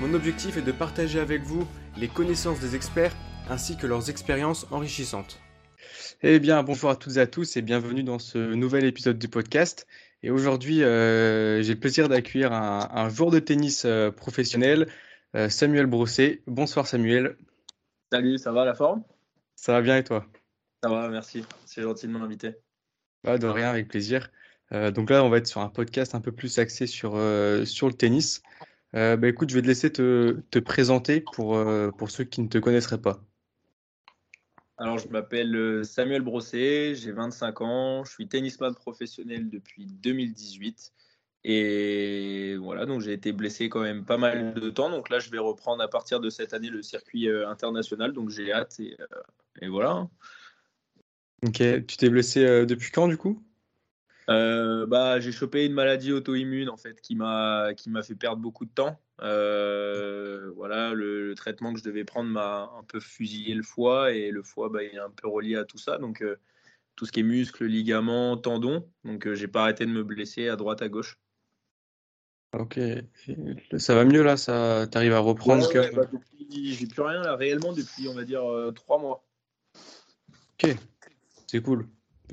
Mon objectif est de partager avec vous les connaissances des experts ainsi que leurs expériences enrichissantes. Eh bien, bonjour à toutes et à tous et bienvenue dans ce nouvel épisode du podcast. Et aujourd'hui, euh, j'ai le plaisir d'accueillir un, joueur de tennis euh, professionnel, euh, Samuel Brosset. Bonsoir Samuel. Salut, ça va la forme? Ça va bien et toi? Ça va, merci. C'est gentil de m'inviter. Bah, de rien, avec plaisir. donc là, on va être sur un podcast un peu plus axé sur, sur le tennis. Euh, bah, écoute, je vais te laisser te, te présenter pour, euh, pour ceux qui ne te connaisseraient pas. Alors, je m'appelle euh, Samuel Brosset, j'ai 25 ans, je suis tennisman professionnel depuis 2018. Et voilà, donc j'ai été blessé quand même pas mal de temps. Donc là, je vais reprendre à partir de cette année le circuit international. Donc j'ai hâte et, et, voilà. Ok, tu t'es blessé depuis quand du coup? Euh, bah, j'ai chopé une maladie auto-immune en fait qui m'a qui m'a fait perdre beaucoup de temps. Euh, voilà, le, traitement que je devais prendre m'a un peu fusillé le foie et le foie bah, il est un peu relié à tout ça. Donc euh, tout ce qui est muscles, ligaments, tendons. Donc j'ai pas arrêté de me blesser à droite à gauche. Ok, ça va mieux là, ça t'arrive à reprendre bah, J'ai plus rien là réellement depuis on va dire trois mois. Ok, c'est cool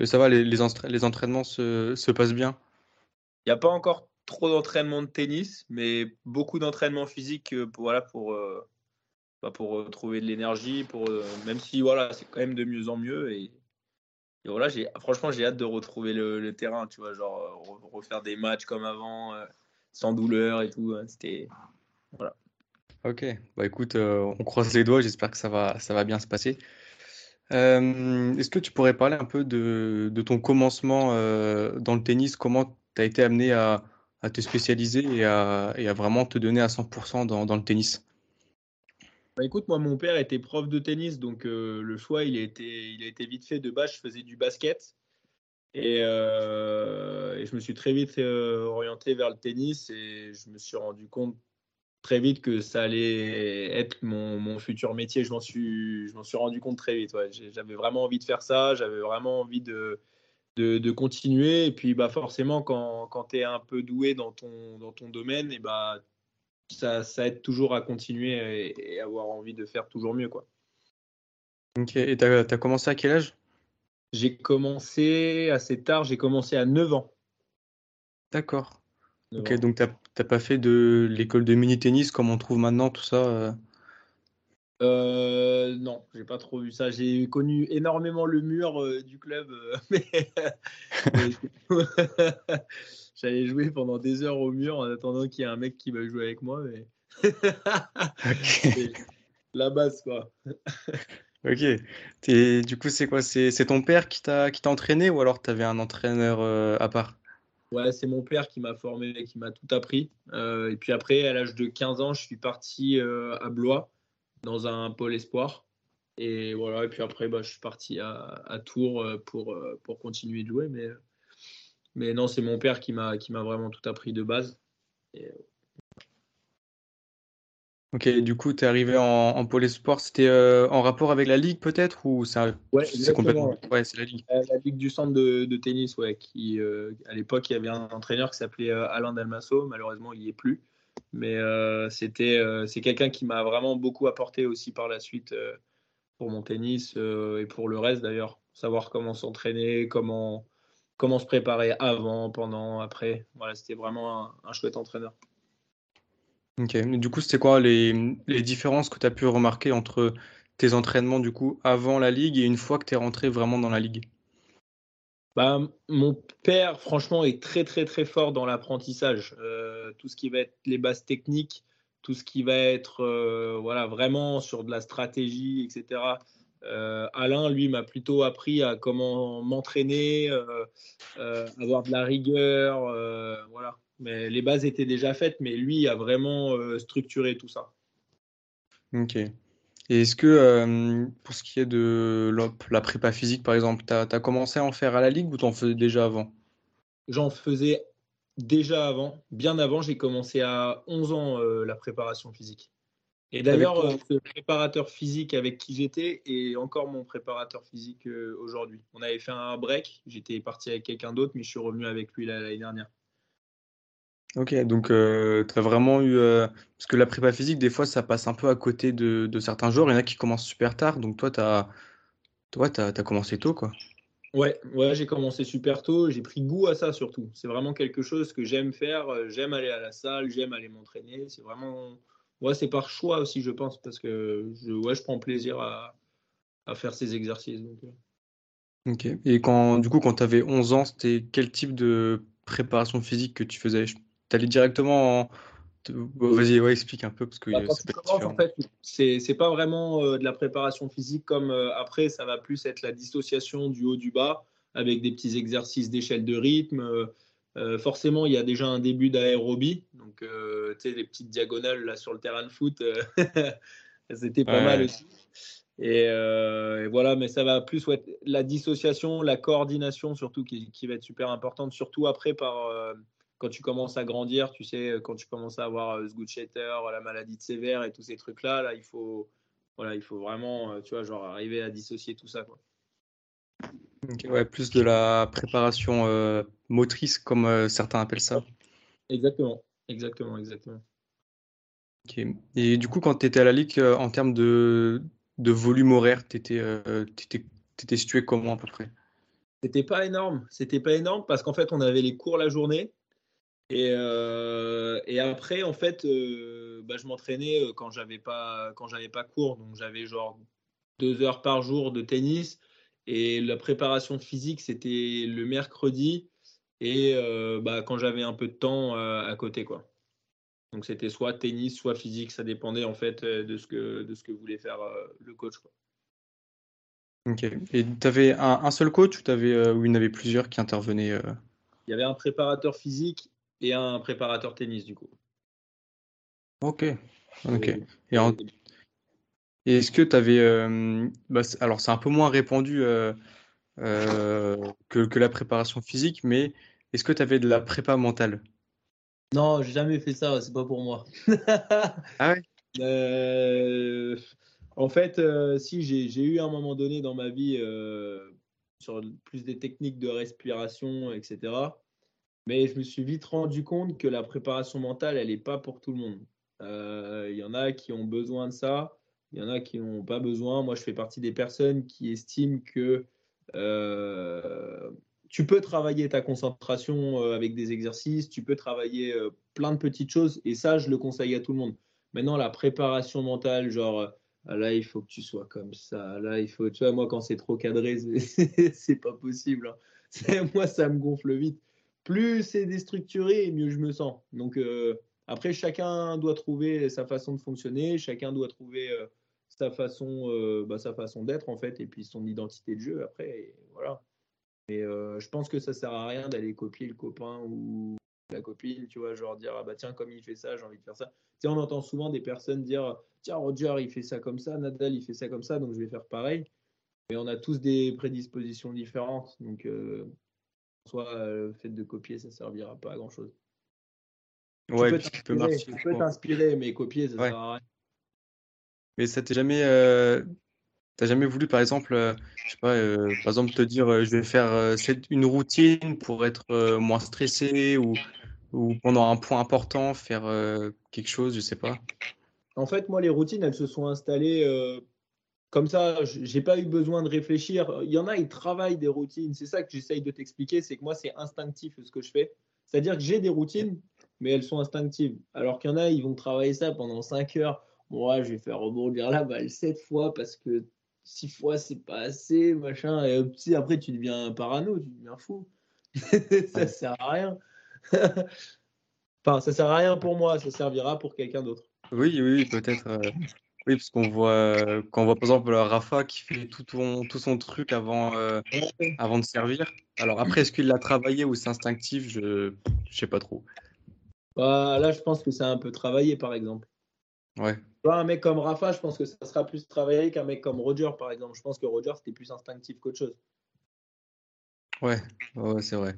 ça va, les, les, entraînements se, passent bien Il n'y a pas encore trop d'entraînement de tennis, mais beaucoup d'entraînement physique euh, pour, voilà, pour, euh, bah, pour trouver de l'énergie, pour, euh, même si voilà, c'est quand même de mieux en mieux. Et, voilà, franchement, j'ai hâte de retrouver le, terrain, tu vois, genre refaire des matchs comme avant, sans douleur et tout. Hein, c'était. Voilà. Ok, bah écoute, on croise les doigts, j'espère que ça va, ça va bien se passer. Euh, est-ce que tu pourrais parler un peu de, ton commencement euh, dans le tennis? Comment tu as été amené à, te spécialiser et à, vraiment te donner à 100% dans, le tennis? Bah écoute, moi, mon père était prof de tennis, donc euh, le choix, il a, été, vite fait. De base, je faisais du basket et, et je me suis très vite orienté vers le tennis et je me suis rendu compte très vite que ça allait être mon, mon futur métier. Je m'en suis, je m'en suis rendu compte très vite. Ouais. J'avais vraiment envie de faire ça, j'avais vraiment envie de, de, de, continuer. Et puis bah, forcément, quand, quand tu es un peu doué dans ton, dans ton domaine, et bah, ça, ça aide toujours à continuer et, avoir envie de faire toujours mieux. Quoi. Ok, et tu as, as, commencé à quel âge? J'ai commencé assez tard, j'ai commencé à 9 ans. D'accord. Ok, donc tu n'as pas fait de l'école de mini-tennis comme on trouve maintenant, tout ça euh? euh, non, j'ai pas trop vu ça. J'ai connu énormément le mur euh, du club, mais j'allais jouer pendant des heures au mur en attendant qu'il y ait un mec qui va jouer avec moi. Mais... La base, quoi. ok. du coup, c'est quoi? C'est ton père qui t'a entraîné ou alors tu avais un entraîneur à part? Ouais, c'est mon père qui m'a formé, qui m'a tout appris. Euh, et puis après, à l'âge de 15 ans, je suis parti euh, à Blois, dans un pôle espoir. Et voilà, et puis après, bah, je suis parti à, Tours euh, pour, continuer de jouer. Mais, non, c'est mon père qui m'a vraiment tout appris de base. Ok, du coup, tu es arrivé en, en pôle. C'était euh, en rapport avec la ligue peut-être ou c'est ouais, complètement ouais, c'est la ligue. Euh, la ligue du centre de, tennis, ouais, qui euh, à l'époque il y avait un entraîneur qui s'appelait Alain Dalmasso. Malheureusement, il n'y est plus, mais c'était c'est quelqu'un qui m'a vraiment beaucoup apporté aussi par la suite pour mon tennis et pour le reste d'ailleurs. Savoir comment s'entraîner, comment comment se préparer avant, pendant, après. Voilà, c'était vraiment un chouette entraîneur. Du coup, c'était quoi les, les différences que tu as pu remarquer entre tes entraînements du coup avant la ligue et une fois que tu es rentré vraiment dans la ligue? Bah, mon père, franchement, est très très très fort dans l'apprentissage. Euh, tout ce qui va être les bases techniques, tout ce qui va être euh, voilà vraiment sur de la stratégie, etc. Euh, Alain, lui, m'a plutôt appris à comment m'entraîner, avoir de la rigueur, voilà mais les bases étaient déjà faites, mais lui a vraiment euh, structuré tout ça. Ok. Et est-ce que pour ce qui est de la prépa physique, par exemple, tu as, commencé à en faire à la ligue ou tu en faisais déjà avant? J'en faisais déjà avant, bien avant. J'ai commencé à 11 ans la préparation physique. Et d'ailleurs, euh, ce préparateur physique avec qui j'étais est encore mon préparateur physique euh, aujourd'hui. On avait fait un break, j'étais parti avec quelqu'un d'autre, mais je suis revenu avec lui l'année dernière. Ok, donc euh, tu as vraiment eu. parce que la prépa physique, des fois, ça passe un peu à côté de, certains jours. Il y en a qui commencent super tard. Donc toi, tu as, toi, as, commencé tôt, quoi. Ouais, ouais j'ai commencé super tôt. J'ai pris goût à ça surtout. C'est vraiment quelque chose que j'aime faire. J'aime aller à la salle, j'aime aller m'entraîner. C'est vraiment Ouais, c'est par choix aussi, je pense, parce que je, ouais, je prends plaisir à, à faire ces exercices. Donc. Euh. Ok. Et quand, du coup, quand tu avais 11 ans, c'était quel type de préparation physique que tu faisais? Tu allais directement en. Vas-y, ouais, explique un peu parce que bah, en fait, c'est, c'est pas vraiment euh, de la préparation physique comme euh, après, ça va plus être la dissociation du haut du bas avec des petits exercices d'échelle de rythme. Euh, forcément, il y a déjà un début d'aérobie. Donc, euh, tu sais, les petites diagonales là sur le terrain de foot, euh, c'était pas mal aussi. Et, voilà, mais ça va plus être la dissociation, la coordination surtout qui, va être super importante, surtout après par quand tu commences à grandir, tu sais, quand tu commences à avoir ce good la maladie de sévère et tous ces trucs-là, là, il faut, voilà, il faut vraiment, tu vois, genre arriver à dissocier tout ça. Quoi ouais, plus de la préparation euh, motrice, comme euh, certains appellent ça. Exactement, exactement, exactement. Et du coup, quand tu étais à la Ligue, euh, en termes de, de volume horaire, tu étais, étais, situé comment à peu près? C'était pas énorme. C'était pas énorme parce qu'en fait, on avait les cours la journée. Et, et après, en fait, bah, je m'entraînais quand j'avais pas quand j'avais pas cours. Donc, j'avais genre deux heures par jour de tennis et la préparation physique, c'était le mercredi et euh, bah, quand j'avais un peu de temps euh, à côté. quoi. Donc c'était soit tennis, soit physique, ça dépendait en fait euh, de ce que, de ce que voulait faire le coach. Quoi. Ok. Et tu avais un, seul coach ou, avais, ou il y en avait plusieurs qui intervenaient Il y avait un préparateur physique et un préparateur tennis du coup. Ok. Ok. Et, en, et est-ce que tu avais. Euh, bah, alors, c'est un peu moins répandu euh, euh, que, la préparation physique, mais est-ce que tu avais de la prépa mentale? Non, j'ai jamais fait ça, c'est pas pour moi. ah ouais? En fait, si, j'ai eu un moment donné dans ma vie sur plus des techniques de respiration, etc. Mais je me suis vite rendu compte que la préparation mentale, elle n'est pas pour tout le monde. Il y en a qui ont besoin de ça. Il y en a qui n'ont pas besoin. Moi, je fais partie des personnes qui estiment que euh, tu peux travailler ta concentration euh, avec des exercices, tu peux travailler euh, plein de petites choses, et ça, je le conseille à tout le monde. Maintenant, la préparation mentale, genre, là, il faut que tu sois comme ça, là, il faut, tu vois, moi, quand c'est trop cadré, c'est pas possible. Hein. Moi, ça me gonfle vite. Plus c'est déstructuré, mieux je me sens. Donc, après, chacun doit trouver sa façon de fonctionner, chacun doit trouver euh, sa façon, euh, bah, sa façon d'être en fait, et puis son identité de jeu. Après, voilà. Mais euh, je pense que ça sert à rien d'aller copier le copain ou la copine, tu vois, genre dire ah bah tiens comme il fait ça, j'ai envie de faire ça. Tu sais, on entend souvent des personnes dire tiens Roger il fait ça comme ça, Nadal il fait ça comme ça, donc je vais faire pareil. Mais on a tous des prédispositions différentes, donc soit le fait de copier ça servira pas à grand chose. Ouais, tu peux t'inspirer, mais copier, ça sert à rien. Mais ça t'est jamais. Euh... T'as jamais voulu, par exemple, euh, je sais pas, euh, par exemple, te dire, euh, je vais faire une routine pour être moins stressé ou, ou pendant un point important, faire quelque chose, je sais pas. En fait, moi, les routines, elles se sont installées comme ça. J'ai pas eu besoin de réfléchir. Il y en a, ils travaillent des routines. C'est ça que j'essaye de t'expliquer, c'est que moi, c'est instinctif ce que je fais. C'est-à-dire que j'ai des routines, mais elles sont instinctives. Alors qu'il y en a, ils vont travailler ça pendant 5 heures. Moi, je vais faire rebondir la balle 7 fois parce que 6 fois, c'est pas assez, machin. Et après, tu deviens parano, tu deviens fou. ça sert à rien. enfin, ça sert à rien pour moi, ça servira pour quelqu'un d'autre. Oui, oui, peut-être. Euh, oui, parce qu'on voit, quand on voit par exemple Rafa qui fait tout, tout son truc avant, euh, avant de servir. Alors après, est-ce qu'il l'a travaillé ou c'est instinctif? Je ne sais pas trop. Bah, là, je pense que c'est un peu travaillé, par exemple. Ouais. un mec comme Rafa, je pense que ça sera plus travaillé qu'un mec comme Roger, par exemple. Je pense que Roger, c'était plus instinctif qu'autre chose. Ouais, ouais c'est vrai.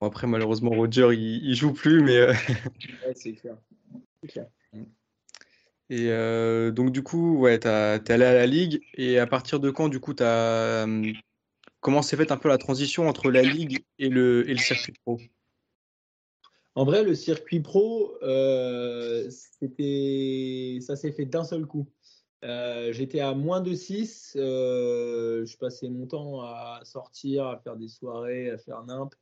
après, malheureusement, Roger, il, il joue plus, mais. Euh, ouais, c'est clair. Et euh, donc, du coup, ouais, tu es allé à la Ligue. Et à partir de quand, du coup, as, comment s'est faite un peu la transition entre la Ligue et le, et le circuit pro? En vrai, le circuit pro, euh, ça s'est fait d'un seul coup. Euh, j'étais à moins de 6. je passais mon temps à sortir, à faire des soirées, à faire nimp.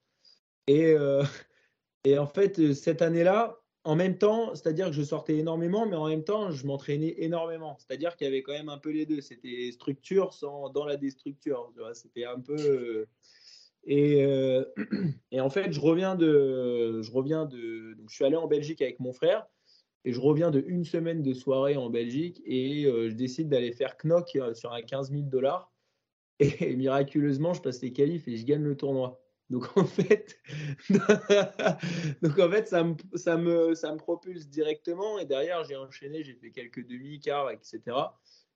Et, et en fait, cette année-là, en même temps, c'est-à-dire que je sortais énormément, mais en même temps, je m'entraînais énormément. C'est-à-dire qu'il y avait quand même un peu les deux. C'était structure sans, dans la déstructure. C'était un peu. Euh, et, euh, et, en fait, je reviens de. Je, reviens de, donc je suis allé en Belgique avec mon frère. Et je reviens de une semaine de soirée en Belgique. Et euh, je décide d'aller faire Knock sur un 15 000 dollars. Et, miraculeusement, je passe les qualifs et je gagne le tournoi. Donc en fait, donc en fait ça, me, ça, me, ça me propulse directement et derrière j'ai enchaîné, j'ai fait quelques demi-quarts, etc.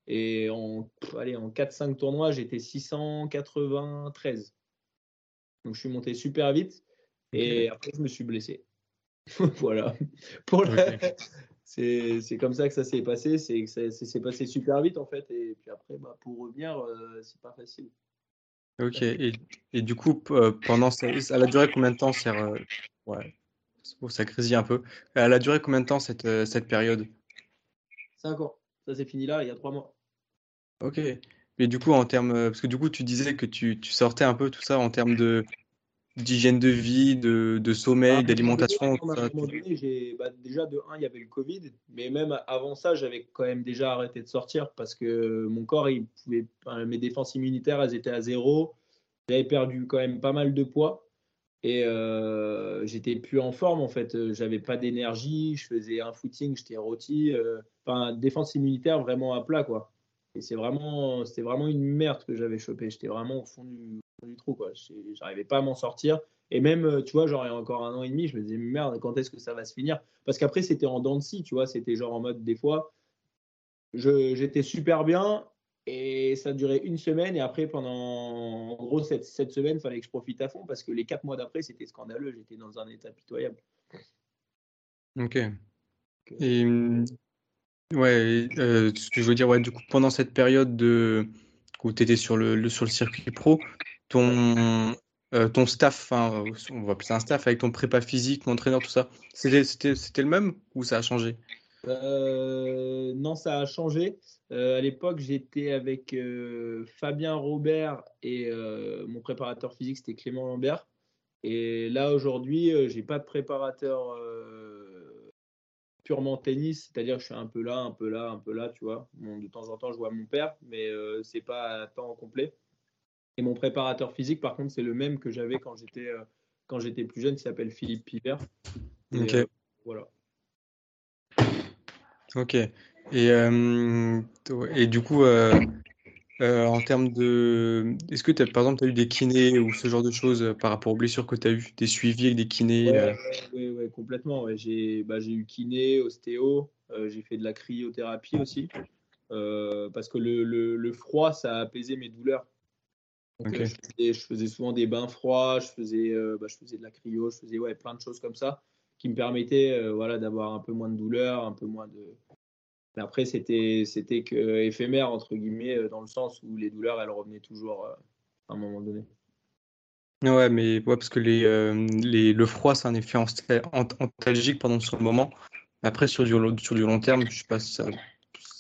Et en, allez, en 4-5 tournois, j'étais 693. Donc je suis monté super vite et après je me suis blessé. voilà. Pour c'est, comme ça que ça s'est passé. C'est que ça, s'est passé super vite en fait. Et puis après, bah, pour revenir, euh, c'est pas facile. Ok, et, et du coup, euh, pendant ça, elle a duré combien de temps c'est, euh, ouais, ça grésille un peu. Elle a duré combien de temps cette, euh, cette période? 5 ans. Ça s'est fini là, il y a 3 mois. Ok. Mais du coup, en termes, parce que du coup, tu disais que tu, tu sortais un peu tout ça en termes de, d'hygiène de vie, de, de sommeil, bah, d'alimentation. Bah, déjà, de 1, il y avait le Covid, mais même avant ça, j'avais quand même déjà arrêté de sortir parce que mon corps, il pouvait, mes défenses immunitaires, elles étaient à zéro. J'avais perdu quand même pas mal de poids et euh, j'étais plus en forme en fait. J'avais pas d'énergie, je faisais un footing, j'étais rôti. Euh, enfin, défense immunitaire vraiment à plat quoi. Et c'est vraiment, c'était vraiment une merde que j'avais chopé. J'étais vraiment au fond du, du trou. Quoi. J'arrivais pas à m'en sortir. Et même, euh, tu vois, genre, il y a encore un an et demi, je me disais, merde, quand est-ce que ça va se finir? Parce qu'après, c'était en dents de scie, tu vois, c'était genre en mode, des fois, j'étais super bien et ça durait une semaine. Et après, pendant, en gros, cette, cette semaine, il fallait que je profite à fond parce que les quatre mois d'après, c'était scandaleux. J'étais dans un état pitoyable. Ok. Et, ouais, euh, ce que je veux dire, ouais, du coup, pendant cette période de où tu étais sur le, sur le circuit pro, ton, euh, ton staff, on va appeler ça un staff, avec ton prépa physique, entraîneur, tout ça, c'était, c'était, le même ou ça a changé? Euh, Non, ça a changé. Euh, à l'époque, j'étais avec Fabien Robert et mon préparateur physique, c'était Clément Lambert. Et là, aujourd'hui, j'ai pas de préparateur purement tennis, c'est-à-dire que je suis un peu là, un peu là, un peu là, tu vois. de temps en temps, je vois mon père, mais euh, c'est pas à temps complet. Et mon préparateur physique, par contre, c'est le même que j'avais quand j'étais euh, quand j'étais plus jeune, qui s'appelle Philippe Piver. ok. Euh, voilà. Ok. Et, et du coup, euh, en termes de. Est-ce que, as, par exemple, tu as eu des kinés ou ce genre de choses euh, par rapport aux blessures que tu as eues? Des suivis avec des kinés Oui, euh? complètement. J'ai bah, eu kiné, ostéo, j'ai fait de la cryothérapie aussi. parce que le, le, froid, ça a apaisé mes douleurs. Je, faisais, souvent des bains froids, je faisais, bah, je faisais de la cryo, je faisais ouais, plein de choses comme ça qui me permettaient voilà, d'avoir un peu moins de douleurs, un peu moins de, mais après, c'était, c'était que éphémère, entre guillemets, euh, dans le sens où les douleurs, elles revenaient toujours euh, à un moment donné. Ouais, mais ouais, parce que les, euh, les, le froid, c'est un effet antalgique pendant ce moment. Après, sur du, sur du long terme, je sais pas si ça,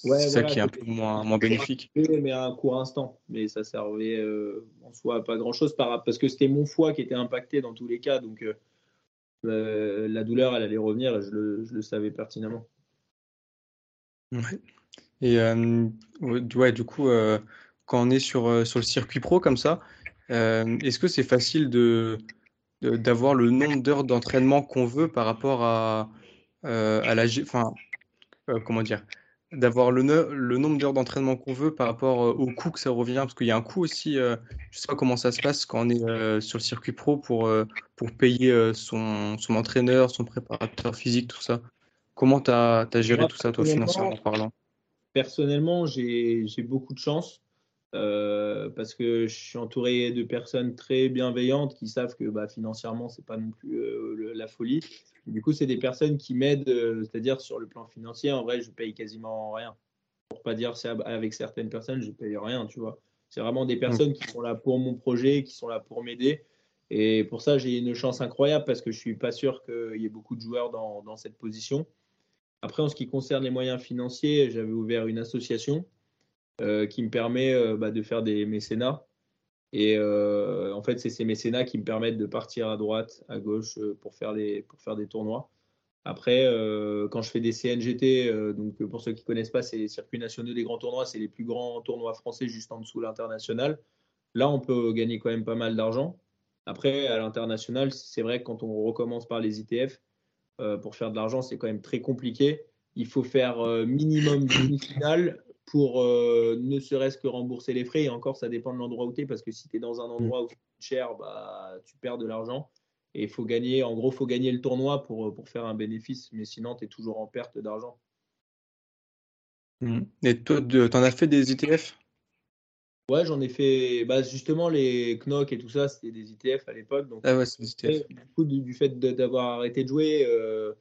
c'est ça qui est un peu moins, moins bénéfique. Mais à un court instant. Mais ça servait en soi à pas grand-chose parce que c'était mon foie qui était impacté dans tous les cas. Donc la douleur, elle allait revenir je le, je le savais pertinemment. Ouais. Et euh, ouais, du coup, euh, quand on est sur, euh, sur le circuit pro comme ça, est-ce que c'est facile de, d'avoir le nombre d'heures d'entraînement qu'on veut par rapport à, à la, enfin, comment dire, d'avoir le, le nombre d'heures d'entraînement qu'on veut par rapport au coût que ça revient, parce qu'il y a un coût aussi, je sais pas comment ça se passe quand on est sur le circuit pro pour, pour payer son, son entraîneur, son préparateur physique, tout ça. Comment tu as, géré tout ça, toi, financièrement parlant? Personnellement, j'ai beaucoup de chance. Euh, parce que je suis entouré de personnes très bienveillantes qui savent que bah, financièrement, c'est pas non plus euh, la folie. Du coup, c'est des personnes qui m'aident, euh, c'est-à-dire sur le plan financier, en vrai, je paye quasiment rien. Pour pas dire avec certaines personnes, je paye rien, tu vois. C'est vraiment des personnes qui sont là pour mon projet, qui sont là pour m'aider. Et pour ça, j'ai une chance incroyable parce que je suis pas sûr qu'il y ait beaucoup de joueurs dans, dans cette position. Après, en ce qui concerne les moyens financiers, j'avais ouvert une association qui me permet euh, bah, de faire des mécénats. Et euh, en fait, c'est ces mécénats qui me permettent de partir à droite, à gauche pour faire des, pour faire des tournois. Après, quand je fais des CNGT, donc pour ceux qui ne connaissent pas, c'est les circuits nationaux des grands tournois, c'est les plus grands tournois français juste en dessous de l'international. Là, on peut gagner quand même pas mal d'argent. Après, à l'international, c'est vrai que quand on recommence par les ITF, pour faire de l'argent, c'est quand même très compliqué. Il faut faire minimum demi-finale, pour euh, ne serait-ce que rembourser les frais. Et encore, ça dépend de l'endroit où tu es, parce que si tu es dans un endroit où c'est cher, bah, tu perds de l'argent. Et il faut gagner, en gros, il faut gagner le tournoi pour, pour faire un bénéfice, mais sinon, tu es toujours en perte d'argent. Mmh. Et toi, tu en as fait des ITF Ouais, j'en ai fait. Bah, justement, les Knock et tout ça, c'était des ITF à l'époque. Donc, ah ouais, c'est des ITF. Du coup, du, fait d'avoir arrêté de jouer, euh,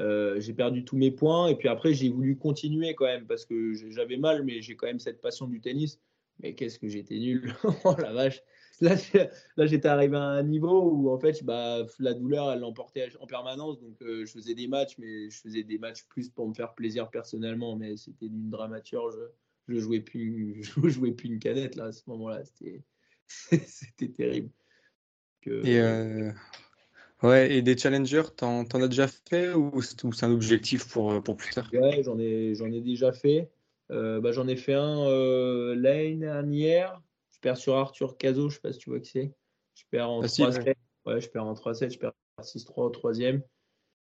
euh, j'ai perdu tous mes points et puis après j'ai voulu continuer quand même parce que j'avais mal mais j'ai quand même cette passion du tennis. Mais qu'est-ce que j'étais nul. Oh la vache. Là, j'étais arrivé à un niveau où en fait bah, la douleur elle l'emportait en permanence. Donc euh, je faisais des matchs mais je faisais des matchs plus pour me faire plaisir personnellement. Mais c'était d'une dramaturge. Je jouais plus je jouais plus une canette là à ce moment là c'était terrible. Euh, Ouais, et des challengers, t'en, en as déjà fait ou c'est un objectif pour, euh, pour plus tard? Ouais, j'en ai, j'en ai déjà fait. Euh, bah, j'en ai fait un euh, l'année dernière. Je perds sur Arthur Cazot, je sais pas si tu vois qui c'est. Je perds en 3-7. Ouais. je perds en 3-7, je perds 6-3 au troisième.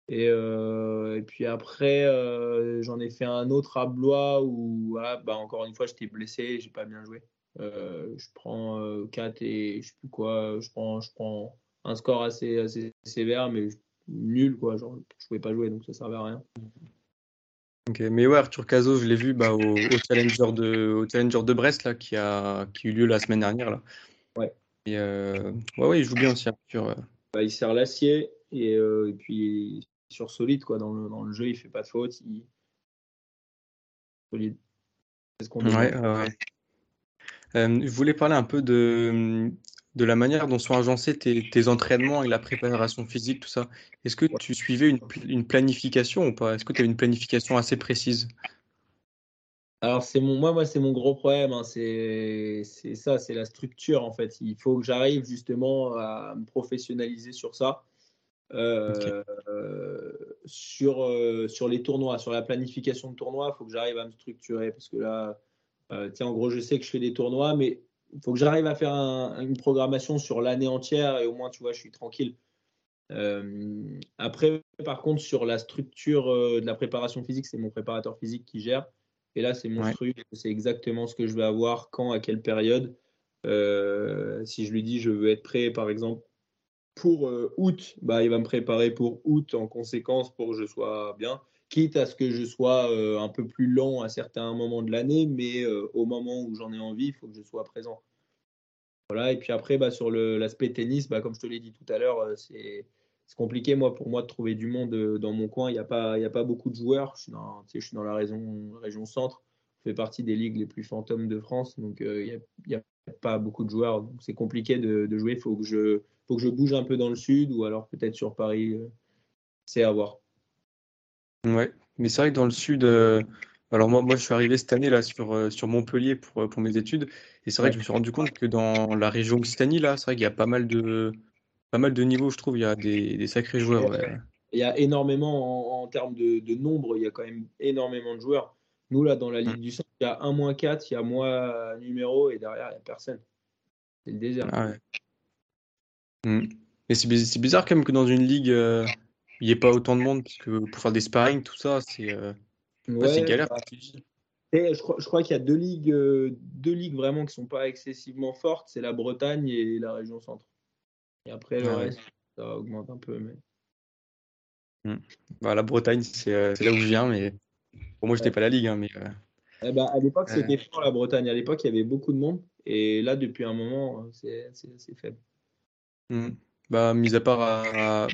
Et, et puis après, j'en ai fait un autre à Blois où, voilà, bah, encore une fois, j'étais blessé, j'ai pas bien joué. je prends 4 et je sais plus quoi, je prends, je prends un score assez, assez sévère, mais nul, quoi. Genre, je pouvais pas jouer, donc ça servait à rien. Ok, mais ouais, Arthur Cazot, je l'ai vu bah, au, Challenger de, au Challenger de Brest, là, qui a, qui a eu lieu la semaine dernière. Là. Ouais. Et euh, ouais, ouais, il joue bien aussi, Arthur. Bah, il sert l'acier, et, euh, et, puis sur solide, quoi. Dans le, dans le jeu, il fait pas de faute. Il... Solide. C'est ce qu'on ouais, ouais. Euh, je voulais parler un peu de, de la manière dont sont agencés tes, entraînements et la préparation physique, tout ça. Est-ce que tu suivais une, planification ou pas? Est-ce que tu as une planification assez précise? Alors c'est mon moi moi c'est mon gros problème hein. c'est ça c'est la structure en fait il faut que j'arrive justement à me professionnaliser sur ça euh, sur euh, sur les tournois sur la planification de tournois il faut que j'arrive à me structurer parce que là euh, tiens en gros je sais que je fais des tournois mais faut que j'arrive à faire une programmation sur l'année entière et au moins, tu vois, je suis tranquille. Euh, après, par contre, sur la structure euh, de la préparation physique, c'est mon préparateur physique qui gère. Et là, c'est mon truc, c'est exactement ce que je vais avoir, quand, à quelle période. Euh, si je lui dis je veux être prêt, par exemple, pour août, bah, il va me préparer pour août en conséquence pour que je sois bien quitte à ce que je sois euh, un peu plus lent à certains moments de l'année, mais euh, au moment où j'en ai envie, il faut que je sois présent. Voilà, et puis après, bah, sur l'aspect tennis, bah, comme je te l'ai dit tout à l'heure, euh, c'est compliqué moi, pour moi de trouver du monde dans mon coin. Il n'y a, pas, beaucoup de joueurs. Je suis dans, la région, centre. Je fais partie des ligues les plus fantômes de France, donc il n'y a, pas beaucoup de joueurs. C'est compliqué de, jouer. Il faut, faut que je bouge un peu dans le sud ou alors peut-être sur Paris. c'est à voir. Ouais, mais c'est vrai que dans le sud, euh, alors moi, moi je suis arrivé cette année là sur, euh, sur Montpellier pour, euh, pour mes études, et c'est vrai que je me suis rendu compte que dans la région Occitanie là, c'est vrai qu'il y a pas mal de pas mal de niveaux, je trouve, il y a des, des sacrés joueurs. Il y a énormément en, termes de, de, nombre, il y a quand même énormément de joueurs. Nous là dans la Ligue mm. du Centre, il y a un moins 4, il y a moi numéro et derrière il n'y a personne. C'est le désert. Ah ouais. Mm. Mais c'est bizarre quand même que dans une ligue il n'y ait pas autant de monde, parce que pour faire des sparring, tout ça, c'est euh, galère. Bah, et je crois, je crois qu'il y a deux ligues, euh, deux ligues vraiment qui ne sont pas excessivement fortes, c'est la Bretagne et la région centre. Et après, le reste, ça augmente un peu. Mais... Hmm. Bah, la Bretagne, c'est là où je viens, mais pour moi, je n'étais pas la Ligue. Hein, mais, eh ben, à l'époque, c'était fort la Bretagne. À l'époque, il y avait beaucoup de monde. Et là, depuis un moment, c'est faible. Hmm. Bah, mis à part à,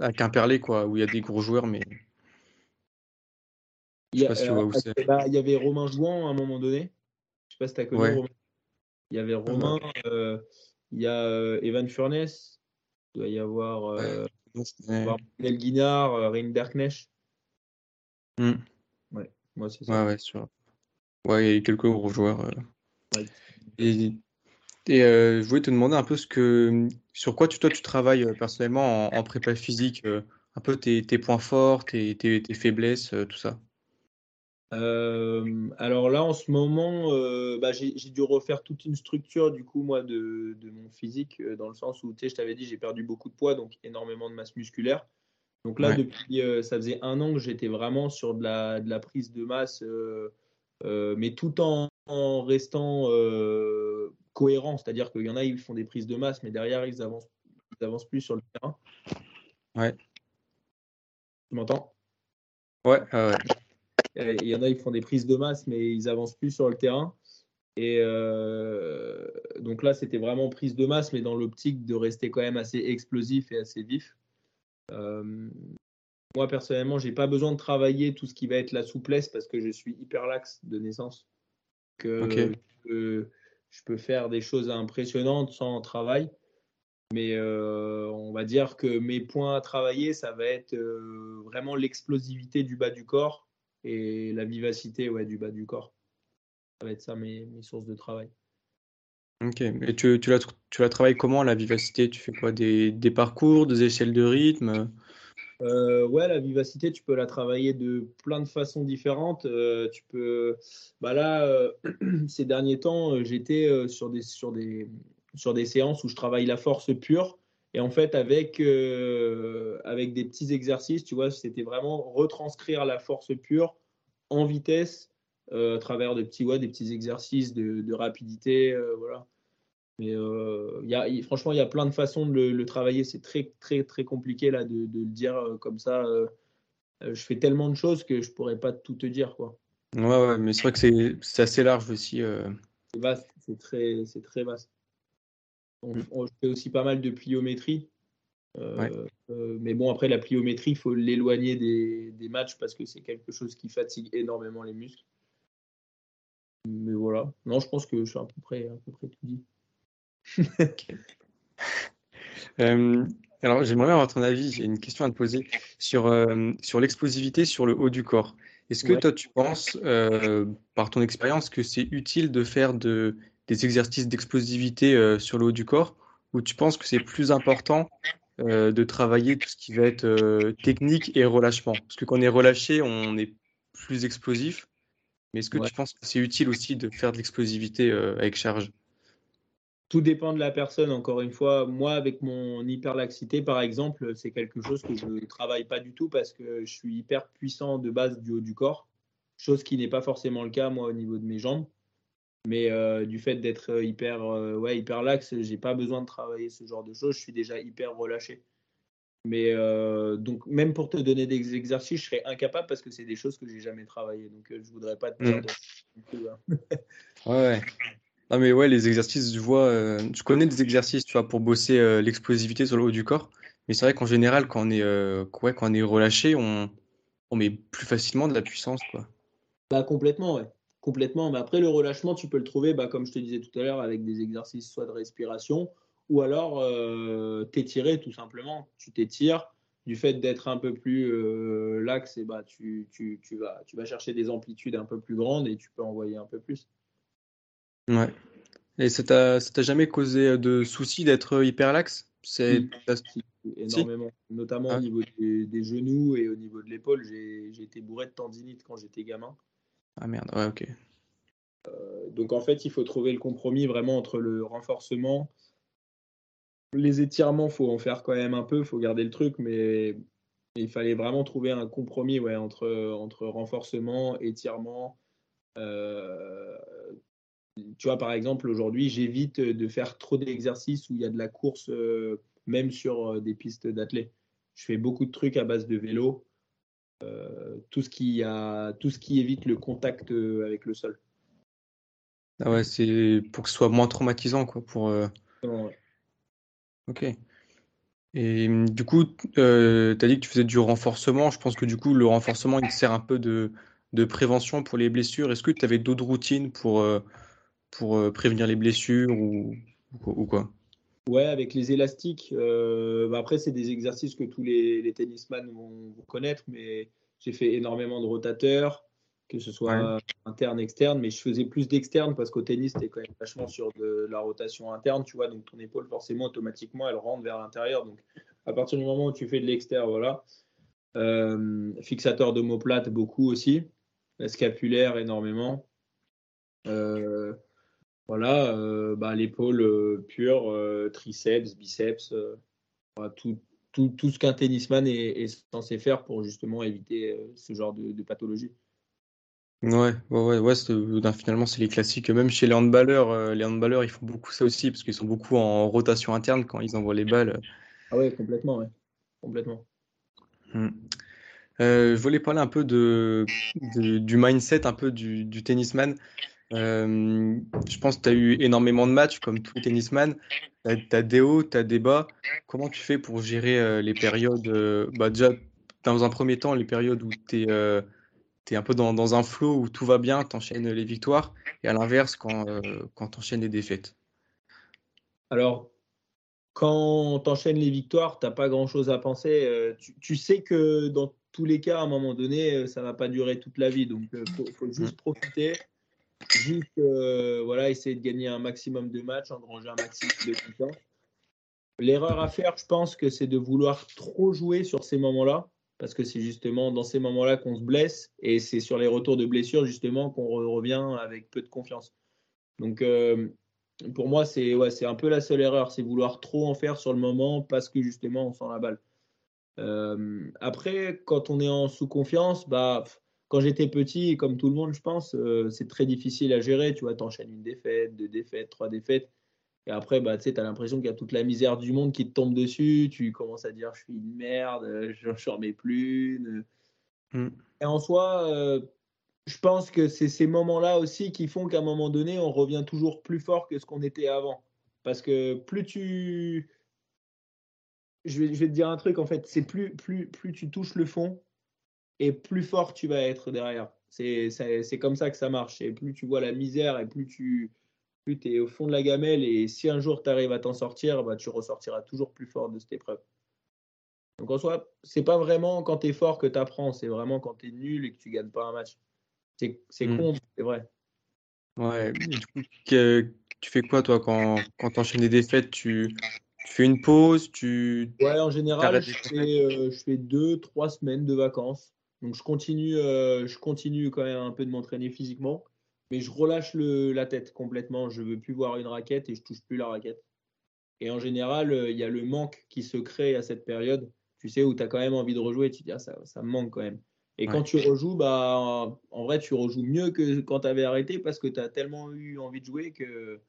à, Quimperlé, quoi, où il y a des gros joueurs, mais. Il y, bah, il y avait Romain Jouan à un moment donné. Je sais pas si tu as connu Romain. Il y avait Romain, euh, il y a euh, Evan Furness, il doit y avoir, euh, Nel Guinard, euh, Rein hmm. Ouais, moi c'est ça. Ouais, ouais, sûr. Ouais, il y a eu quelques gros joueurs. Et, et je voulais te demander un peu ce que, sur quoi tu, toi tu travailles personnellement en, prépa physique, un peu tes, tes, points forts, tes, tes, tes faiblesses, tout ça. Euh, alors là, en ce moment, euh, bah, j'ai dû refaire toute une structure du coup moi de, mon physique euh, dans le sens où tu sais, je t'avais dit j'ai perdu beaucoup de poids donc énormément de masse musculaire. Donc là, depuis ça faisait un an que j'étais vraiment sur de la, de la, prise de masse, mais tout en, restant cohérent. C'est-à-dire qu'il y en a ils font des prises de masse, mais derrière ils avancent, ils avancent plus sur le terrain. Ouais. Tu m'entends? Ouais. ouais. Il y en a, ils font des prises de masse, mais ils avancent plus sur le terrain. Et euh, donc là, c'était vraiment prise de masse, mais dans l'optique de rester quand même assez explosif et assez vif. Euh, moi, personnellement, j'ai pas besoin de travailler tout ce qui va être la souplesse parce que je suis hyper lax de naissance. Que je, peux, faire des choses impressionnantes sans travail. Mais euh, on va dire que mes points à travailler, ça va être vraiment l'explosivité du bas du corps et la vivacité ouais, du bas du corps. Ça va être ça mes, mes sources de travail. Ok, et tu, tu, la, tu la travailles comment la vivacité? Tu fais quoi? Des, des, parcours, des échelles de rythme? Euh, Ouais, la vivacité, tu peux la travailler de plein de façons différentes. Euh, tu peux, bah là, euh, ces derniers temps, j'étais sur des, sur, des, sur des séances où je travaille la force pure. Et en fait, avec, euh, avec des petits exercices, tu vois, c'était vraiment retranscrire la force pure en vitesse euh, à travers des petits, ouais, des petits exercices de, de rapidité. Euh, voilà. Mais y a, franchement, il y a plein de façons de le, travailler. C'est très, très, très compliqué là, de, de le dire comme ça. je fais tellement de choses que je pourrais pas tout te dire. Quoi. Ouais, ouais mais c'est vrai que c'est assez large aussi. C'est vaste, c'est très, très vaste. Mm. On, fait aussi pas mal de pliométrie. Euh, euh, mais bon, après, la pliométrie, il faut l'éloigner des, matchs parce que c'est quelque chose qui fatigue énormément les muscles. Mais voilà. Non, je pense que je suis à peu près, à peu près tout dit. Euh, alors, j'aimerais avoir ton avis. J'ai une question à te poser sur, sur l'explosivité sur le haut du corps. Est-ce que toi, tu penses, par ton expérience, que c'est utile de faire de, des exercices d'explosivité euh, sur le haut du corps? Ou tu penses que c'est plus important euh, de travailler tout ce qui va être euh, technique et relâchement? Parce que quand on est relâché, on est plus explosif. Mais est-ce que tu penses que c'est utile aussi de faire de l'explosivité avec charge? Tout dépend de la personne, encore une fois. Moi, avec mon hyperlaxité, par exemple, c'est quelque chose que je ne travaille pas du tout parce que je suis hyper puissant de base du haut du corps, chose qui n'est pas forcément le cas, moi, au niveau de mes jambes. Mais euh, du fait d'être euh, hyper, euh, ouais, hyper lax, j'ai pas besoin de travailler ce genre de choses. Je suis déjà hyper relâché. Mais donc, même pour te donner des exercices, je serais incapable parce que c'est des choses que j'ai jamais travaillé. Donc, je voudrais pas te dire. Mmh. Ouais, Non, mais ouais, les exercices, je vois, je connais des exercices, tu vois, pour bosser l'explosivité sur le haut du corps. Mais c'est vrai qu'en général, quand on est, ouais, quand on est relâché, on, on met plus facilement de la puissance, quoi. Bah, complètement, ouais. Complètement. Mais après, le relâchement, tu peux le trouver, bah, comme je te disais tout à l'heure, avec des exercices soit de respiration ou alors euh, t'étirer tout simplement. Tu t'étires. Du fait d'être un peu plus euh, lax, et bah, tu, tu, tu, vas, tu vas chercher des amplitudes un peu plus grandes et tu peux envoyer un peu plus. Ouais. Et ça t'a jamais causé de soucis d'être hyper lax? C'est énormément, notamment au ah. niveau des, des, genoux et au niveau de l'épaule. J'ai été bourré de tendinite quand j'étais gamin. Ah merde, ouais, ok. Euh, donc en fait, il faut trouver le compromis vraiment entre le renforcement. Les étirements, faut en faire quand même un peu, faut garder le truc, mais il fallait vraiment trouver un compromis ouais, entre, entre renforcement, étirement. Euh, tu vois, par exemple, aujourd'hui, j'évite de faire trop d'exercices où il y a de la course, euh, même sur des pistes d'athlètes. je fais beaucoup de trucs à base de vélo. tout, ce qui a, tout ce qui évite le contact avec le sol. Ah ouais, c'est pour que ce soit moins traumatisant, quoi. Pour, Ok. Et du coup, tu as dit que tu faisais du renforcement. Je pense que du coup, le renforcement, il sert un peu de, de prévention pour les blessures. Est-ce que tu avais d'autres routines pour, pour prévenir les blessures ou, ou quoi? Ouais, avec les élastiques. Euh, bah, après, c'est des exercices que tous les, les tennisman vont, connaître, mais j'ai fait énormément de rotateurs, que ce soit interne, externe, mais je faisais plus d'externe parce qu'au tennis, tu es quand même vachement sur de la rotation interne, tu vois, donc ton épaule, forcément, automatiquement, elle rentre vers l'intérieur. Donc, à partir du moment où tu fais de l'externe, voilà. Euh, fixateur d'omoplate, beaucoup aussi. Scapulaire, énormément. Euh, voilà, euh, bah, l'épaule euh, pure, euh, triceps, biceps, tout, tout, tout, ce qu'un tennisman est, censé faire pour justement éviter ce genre de, pathologie. Ouais, ouais, ouais, finalement, c'est les classiques. Même chez les handballeurs, les handballeurs, ils font beaucoup ça aussi parce qu'ils sont beaucoup en rotation interne quand ils envoient les balles. Ah ouais, complètement, ouais. Complètement. Hmm. je voulais parler un peu de, du mindset, un peu du, du tennisman. Euh, je pense que tu as eu énormément de matchs, comme les tennisman. Tu as, des hauts, tu as des bas. Comment tu fais pour gérer euh, les périodes euh, bah Déjà, dans un premier temps, les périodes où tu es, un peu dans, un flow où tout va bien, tu enchaînes les victoires. Et à l'inverse, quand, quand tu enchaînes les défaites. Alors, quand tu enchaînes les victoires, tu n'as pas grand-chose à penser. Tu, sais que dans tous les cas, à un moment donné, ça ne va pas durer toute la vie. Donc, il faut, juste profiter Juste euh, essayer de gagner un maximum de matchs, engranger un maximum de confiance. L'erreur à faire, je pense que c'est de vouloir trop jouer sur ces moments-là, parce que c'est justement dans ces moments-là qu'on se blesse, et c'est sur les retours de blessures justement qu'on revient avec peu de confiance. Donc euh, pour moi, c'est ouais, un peu la seule erreur, c'est vouloir trop en faire sur le moment parce que justement on sent la balle. Euh, après, quand on est en sous-confiance, bah quand j'étais petit, comme tout le monde, je pense, euh, c'est très difficile à gérer. Tu vois, t'enchaînes une défaite, deux défaites, trois défaites. Et après, bah, tu as l'impression qu'il y a toute la misère du monde qui te tombe dessus. Tu commences à dire, je suis une merde, je n'en remets plus. Mm. Et en soi, euh, je pense que c'est ces moments-là aussi qui font qu'à un moment donné, on revient toujours plus fort que ce qu'on était avant. Parce que plus tu. Je vais, je vais te dire un truc, en fait, c'est plus, plus, plus tu touches le fond, et plus fort tu vas être derrière. C'est comme ça que ça marche. Et plus tu vois la misère et plus tu plus es au fond de la gamelle et si un jour tu arrives à t'en sortir, bah, tu ressortiras toujours plus fort de cette épreuve. Donc en soi, c'est pas vraiment quand tu es fort que tu apprends, c'est vraiment quand tu es nul et que tu gagnes pas un match. C'est mmh. con, c'est vrai. Ouais, du coup, tu fais quoi toi quand, quand tu enchaînes des défaites? Tu, tu fais une pause tu... Ouais, en général, je fais, euh, je fais deux, trois semaines de vacances. Donc je continue, euh, je continue quand même un peu de m'entraîner physiquement, mais je relâche le, la tête complètement. Je veux plus voir une raquette et je touche plus la raquette. Et en général, euh, il y a le manque qui se crée à cette période, tu sais, où tu as quand même envie de rejouer. Tu te dis, ah, ça, ça me manque quand même. Et quand tu rejoues, bah, en vrai, tu rejoues mieux que quand tu avais arrêté parce que tu as tellement eu envie de jouer que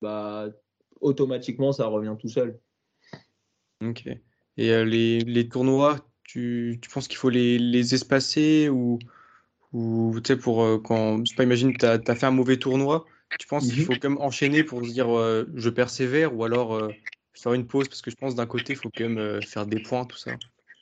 bah, automatiquement, ça revient tout seul. Ok. Et euh, les, les, tournois, tu, tu penses qu'il faut les, les, espacer ou, ou tu sais, pour euh, quand, je sais pas, imagine, tu as, fait un mauvais tournoi, tu penses qu'il mhm. faut quand même enchaîner pour se dire euh, je persévère ou alors euh, faire une pause? Parce que je pense d'un côté, il faut quand même faire des points, tout ça.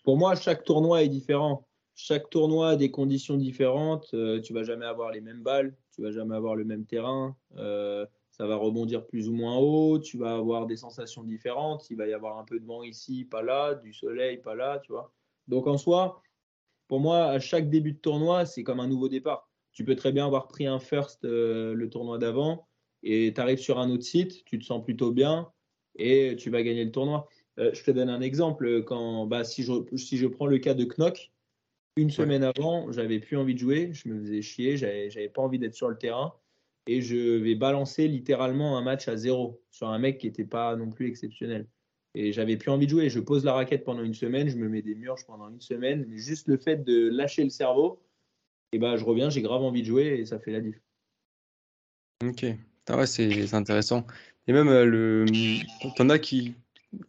Pour moi, chaque tournoi est différent. Chaque tournoi a des conditions différentes. tu vas jamais avoir les mêmes balles, tu vas jamais avoir le même terrain. ça va rebondir plus ou moins haut. Tu vas avoir des sensations différentes. Il va y avoir un peu de vent ici, pas là, du soleil, pas là, tu vois. Donc en soi, pour moi, à chaque début de tournoi, c'est comme un nouveau départ. Tu peux très bien avoir pris un first euh, le tournoi d'avant et tu arrives sur un autre site, tu te sens plutôt bien et tu vas gagner le tournoi. Euh, je te donne un exemple. Quand, bah, si, je, si je prends le cas de Knock, une semaine avant, j'avais plus envie de jouer, je me faisais chier, j'avais pas envie d'être sur le terrain et je vais balancer littéralement un match à zéro sur un mec qui n'était pas non plus exceptionnel. Et j'avais plus envie de jouer. Je pose la raquette pendant une semaine, je me mets des murs pendant une semaine. Juste le fait de lâcher le cerveau, et ben, je reviens, j'ai grave envie de jouer et ça fait la diff. Ok, ah ouais, c'est intéressant. Et même, euh, le... t'en as qui,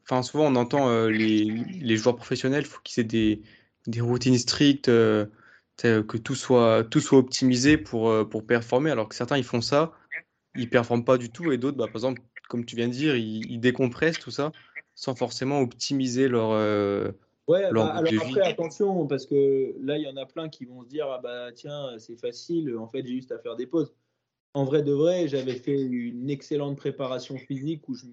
enfin, souvent on entend les, les, joueurs professionnels, il faut qu'ils aient des, des, routines strictes, que tout soit, tout soit optimisé pour, pour performer, alors que certains ils font ça, ils performent pas du tout, et d'autres, bah, par exemple, comme tu viens de dire, ils décompressent tout ça sans forcément optimiser leur, Ouais, bah, alors après, attention, parce que là, il y en a plein qui vont se dire Ah bah tiens, c'est facile, en fait, j'ai juste à faire des pauses. En vrai de vrai, j'avais fait une excellente préparation physique où je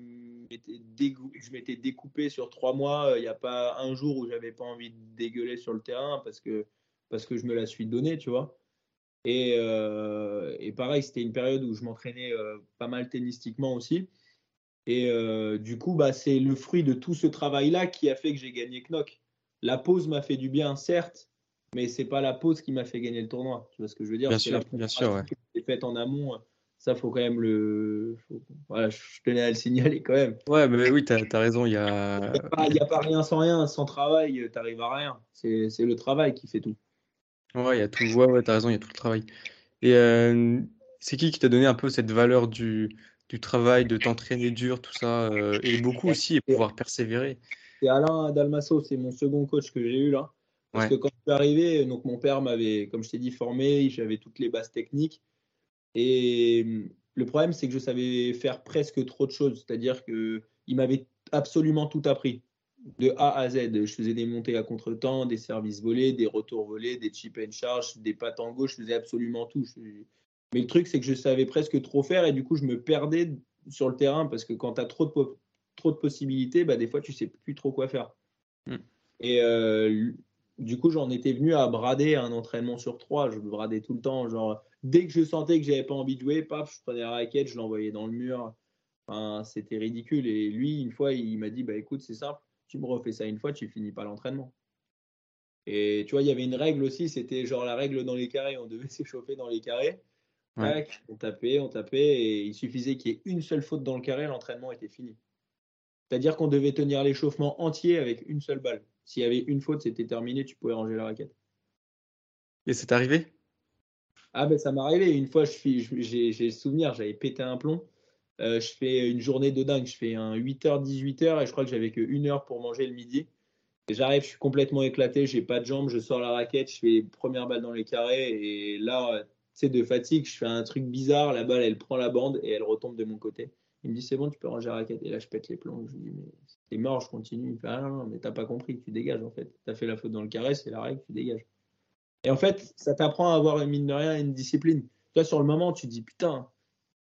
m'étais découpé sur trois mois. Il n'y a pas un jour où j'avais pas envie de dégueuler sur le terrain parce que, parce que je me la suis donnée, tu vois. Et, euh, et pareil, c'était une période où je m'entraînais euh, pas mal tennistiquement aussi. Et euh, du coup, bah, c'est le fruit de tout ce travail-là qui a fait que j'ai gagné Knock. La pause m'a fait du bien, certes, mais c'est pas la pause qui m'a fait gagner le tournoi. Tu vois ce que je veux dire? Bien sûr, bien sûr. Ouais. faite en amont. Ça, faut quand même le. Voilà, je tenais à le signaler quand même. Ouais, mais oui, tu as, raison. Il n'y a... a, pas rien sans rien. Sans travail, tu n'arrives à rien. C'est le travail qui fait tout. Ouais, il y a tout. Ouais, ouais, tu as raison, il y a tout le travail. Et euh, c'est qui qui t'a donné un peu cette valeur du, du travail, de t'entraîner dur, tout ça, euh, et beaucoup aussi, et pouvoir persévérer. C'est Alain Dalmasso, c'est mon second coach que j'ai eu là. Parce que quand je suis arrivé, donc mon père m'avait, comme je t'ai dit, formé, j'avais toutes les bases techniques. Et hum, le problème, c'est que je savais faire presque trop de choses. C'est-à-dire qu'il m'avait absolument tout appris. De A à Z. Je faisais des montées à contre-temps, des services volés, des retours volés, des chip and charge, des pattes en gauche. Je faisais absolument tout. Mais le truc, c'est que je savais presque trop faire et du coup, je me perdais sur le terrain parce que quand tu as trop de, trop de possibilités, bah, des fois, tu sais plus trop quoi faire. Mm. Et euh, du coup, j'en étais venu à brader un entraînement sur trois. Je bradais tout le temps. Genre, dès que je sentais que j'avais pas envie de jouer, paf, je prenais la raquette, je l'envoyais dans le mur. Enfin, c'était ridicule. Et lui, une fois, il m'a dit bah écoute, c'est simple, tu me refais ça une fois, tu finis pas l'entraînement. Et tu vois, il y avait une règle aussi, c'était genre la règle dans les carrés. On devait s'échauffer dans les carrés on tapait, on tapait, et il suffisait qu'il y ait une seule faute dans le carré, l'entraînement était fini. C'est-à-dire qu'on devait tenir l'échauffement entier avec une seule balle. S'il y avait une faute, c'était terminé, tu pouvais ranger la raquette. Et c'est arrivé? Ah ben ça m'est arrivé. Une fois, j'ai le souvenir, j'avais pété un plomb. Euh, je fais une journée de dingue. Je fais un 8h, 18h et je crois que j'avais que une heure pour manger le midi. J'arrive, je suis complètement éclaté, j'ai pas de jambes, je sors la raquette, je fais première balle dans les carrés et là, de fatigue, je fais un truc bizarre, la balle, elle prend la bande et elle retombe de mon côté. Il me dit, c'est bon, tu peux ranger la raquette. Et là, je pète les plombs. Je lui dis, mais c'est mort, je continue. Il fait, ah mais t'as pas compris, tu dégages en fait. T'as fait la faute dans le carré, c'est la règle, tu dégages. Et en fait, ça t'apprend à avoir, mine de rien, une discipline. Toi, sur le moment, tu te dis, putain,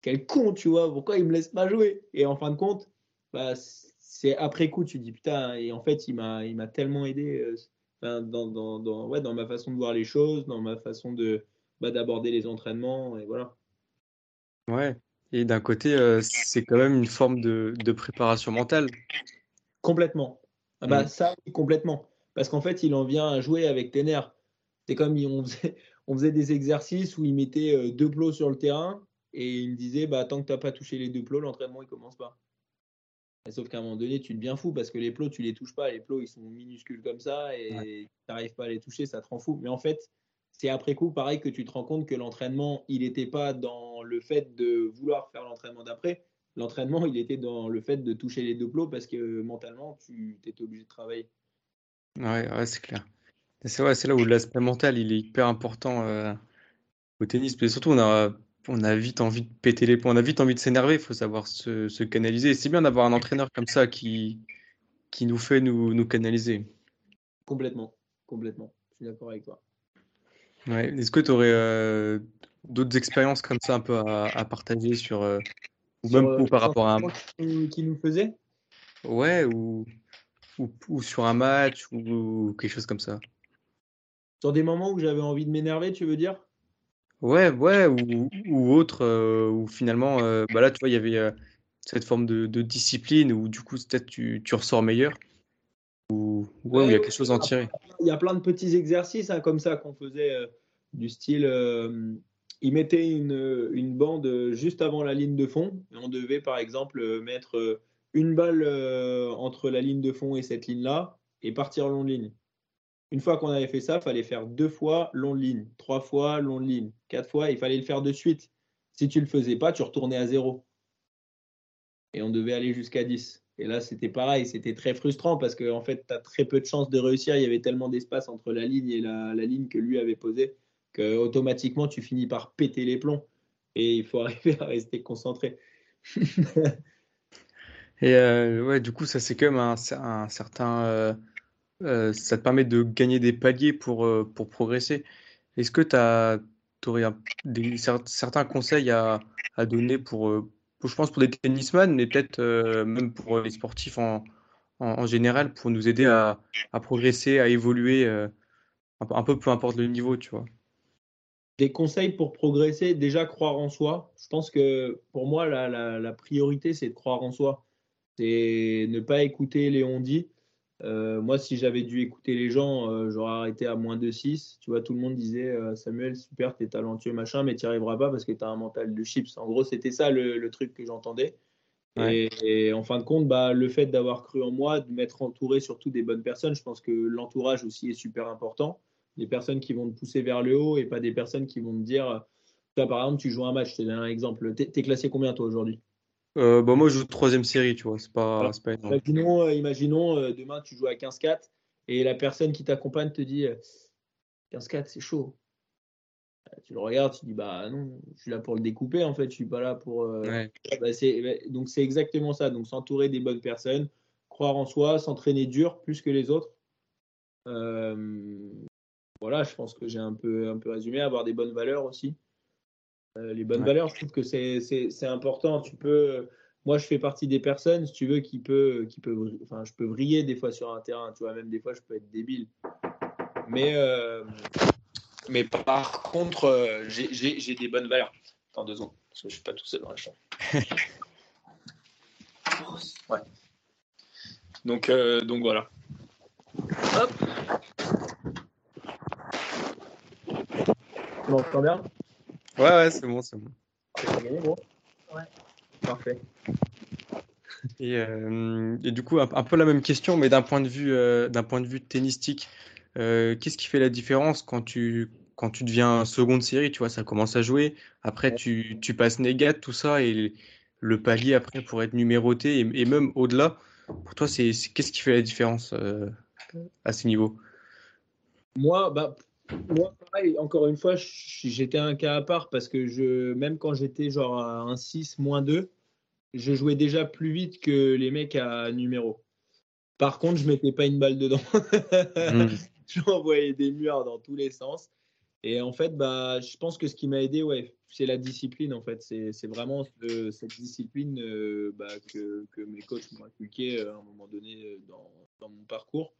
quel con, tu vois, pourquoi il me laisse pas jouer? Et en fin de compte, bah, c'est après coup, tu te dis, putain, et en fait, il m'a tellement aidé euh, dans, dans, dans, ouais, dans ma façon de voir les choses, dans ma façon de, bah, d'aborder les entraînements et voilà. Ouais. Et d'un côté, euh, c'est quand même une forme de, de préparation mentale. Complètement. Ah bah, mm. Ça, complètement. Parce qu'en fait, il en vient à jouer avec tes nerfs. C'est comme on faisait, on faisait des exercices où il mettait euh, deux plots sur le terrain et il me disait bah, tant que tu n'as pas touché les deux plots, l'entraînement il commence pas. sauf qu'à un moment donné, tu deviens fou parce que les plots, tu les touches pas. Les plots, ils sont minuscules comme ça et tu n'arrives pas à les toucher, ça te rend fou. Mais en fait, c'est après coup, pareil, que tu te rends compte que l'entraînement, il n'était pas dans le fait de vouloir faire l'entraînement d'après. L'entraînement, il était dans le fait de toucher les deux plots parce que mentalement, tu étais obligé de travailler. Ouais, c'est clair. C'est là où l'aspect mental, il est hyper important euh, au tennis. Mais surtout, on a, on a vite envie de péter les points, on a vite envie de s'énerver, il faut savoir se, canaliser. C'est bien d'avoir un entraîneur comme ça qui, qui nous fait nous, nous canaliser. Complètement, complètement. Je suis d'accord avec toi. Est-ce que tu aurais euh, d'autres expériences comme ça un peu à, partager sur, euh, ou même euh, par rapport à un... qui, nous faisait? Ouais, ou, ou, sur un match ou, quelque chose comme ça. Sur des moments où j'avais envie de m'énerver, tu veux dire? Ouais, ouais, ou, ou autre, où finalement, bah là, tu vois, il y avait cette forme de, discipline où du coup, peut-être tu, tu ressors meilleur. Ou ouais, il y a quelque chose à en tirer. Il y a plein de petits exercices hein, comme ça qu'on faisait euh, du style. Euh, ils mettaient une, une, bande juste avant la ligne de fond. On devait par exemple mettre une balle euh, entre la ligne de fond et cette ligne-là et partir long de ligne. Une fois qu'on avait fait ça, il fallait faire deux fois long de ligne, trois fois long de ligne, quatre fois. Il fallait le faire de suite. Si tu ne le faisais pas, tu retournais à zéro. Et on devait aller jusqu'à 10. Et là, c'était pareil, c'était très frustrant parce qu'en en fait, tu as très peu de chances de réussir. Il y avait tellement d'espace entre la ligne et la, ligne que lui avait posée que automatiquement, tu finis par péter les plombs. Et il faut arriver à rester concentré. et euh, ouais, du coup, ça, c'est quand même un, certain. Euh, euh, ça te permet de gagner des paliers pour, pour progresser. Est-ce que tu aurais des, certains conseils à, à donner pour, je pense, pour des tennisman, mais peut-être euh, même pour les sportifs en, général, pour nous aider à, progresser, à évoluer, euh, un, peu peu importe le niveau, tu vois. Des conseils pour progresser, déjà croire en soi. Je pense que pour moi, la, la, la priorité, c'est de croire en soi. C'est ne pas écouter les on-dit. Euh, moi, si j'avais dû écouter les gens, euh, j'aurais arrêté à moins de 6. Tu vois, tout le monde disait euh, Samuel, super, t'es talentueux, machin, mais t'y arriveras pas parce que t'as un mental de chips. En gros, c'était ça le, truc que j'entendais. Et, en fin de compte, bah, le fait d'avoir cru en moi, de m'être entouré surtout des bonnes personnes, je pense que l'entourage aussi est super important. Des personnes qui vont te pousser vers le haut et pas des personnes qui vont te dire Toi, par exemple, tu joues un match, je te donne un exemple. T'es classé combien, toi, aujourd'hui? Euh, bah, moi, je joue troisième série, tu vois. C'est pas, pas Imaginons, euh, imaginons euh, demain, tu joues à 15-4 et la personne qui t'accompagne te dit 15-4, c'est chaud. Tu le regardes, tu dis bah non, je suis là pour le découper en fait, je suis pas là pour. Bah, donc c'est exactement ça. Donc s'entourer des bonnes personnes, croire en soi, s'entraîner dur plus que les autres. voilà, je pense que j'ai un peu, un peu résumé, avoir des bonnes valeurs aussi. Euh, les bonnes valeurs, je trouve que c'est important. Tu peux, moi, je fais partie des personnes, si tu veux, qui peut, qui peut, enfin, je peux vriller des fois sur un terrain. Tu vois, même des fois, je peux être débile. Mais, euh, mais par contre, euh, j'ai des bonnes valeurs. Attends deux secondes, parce que je suis pas tout seul dans la chambre. ouais. Donc, donc voilà. Hop. Bien? Ouais, ouais, c'est bon, c'est bon. Ouais, parfait. Et, euh, et, du coup, un, peu la même question, mais d'un point de vue, euh, d'un point de vue tennistique, euh, qu'est-ce qui fait la différence quand tu, quand tu deviens seconde série, tu vois, ça commence à jouer, après tu, tu passes négat, tout ça, et le palier après pour être numéroté, et, et même au-delà, pour toi, c'est, qu'est-ce qui fait la différence à ce niveau? Moi, bah, moi, pareil, encore une fois, j'étais un cas à part parce que je, même quand j'étais genre à un 6, moins 2, je jouais déjà plus vite que les mecs à numéro. Par contre, je mettais pas une balle dedans. Hmm. J'envoyais des murs dans tous les sens. Et en fait, bah, je pense que ce qui m'a aidé, ouais, c'est la discipline. En fait, c'est vraiment cette discipline euh, bah, que, que, mes coachs m'ont inculqué euh, à un moment donné euh, dans, dans mon parcours.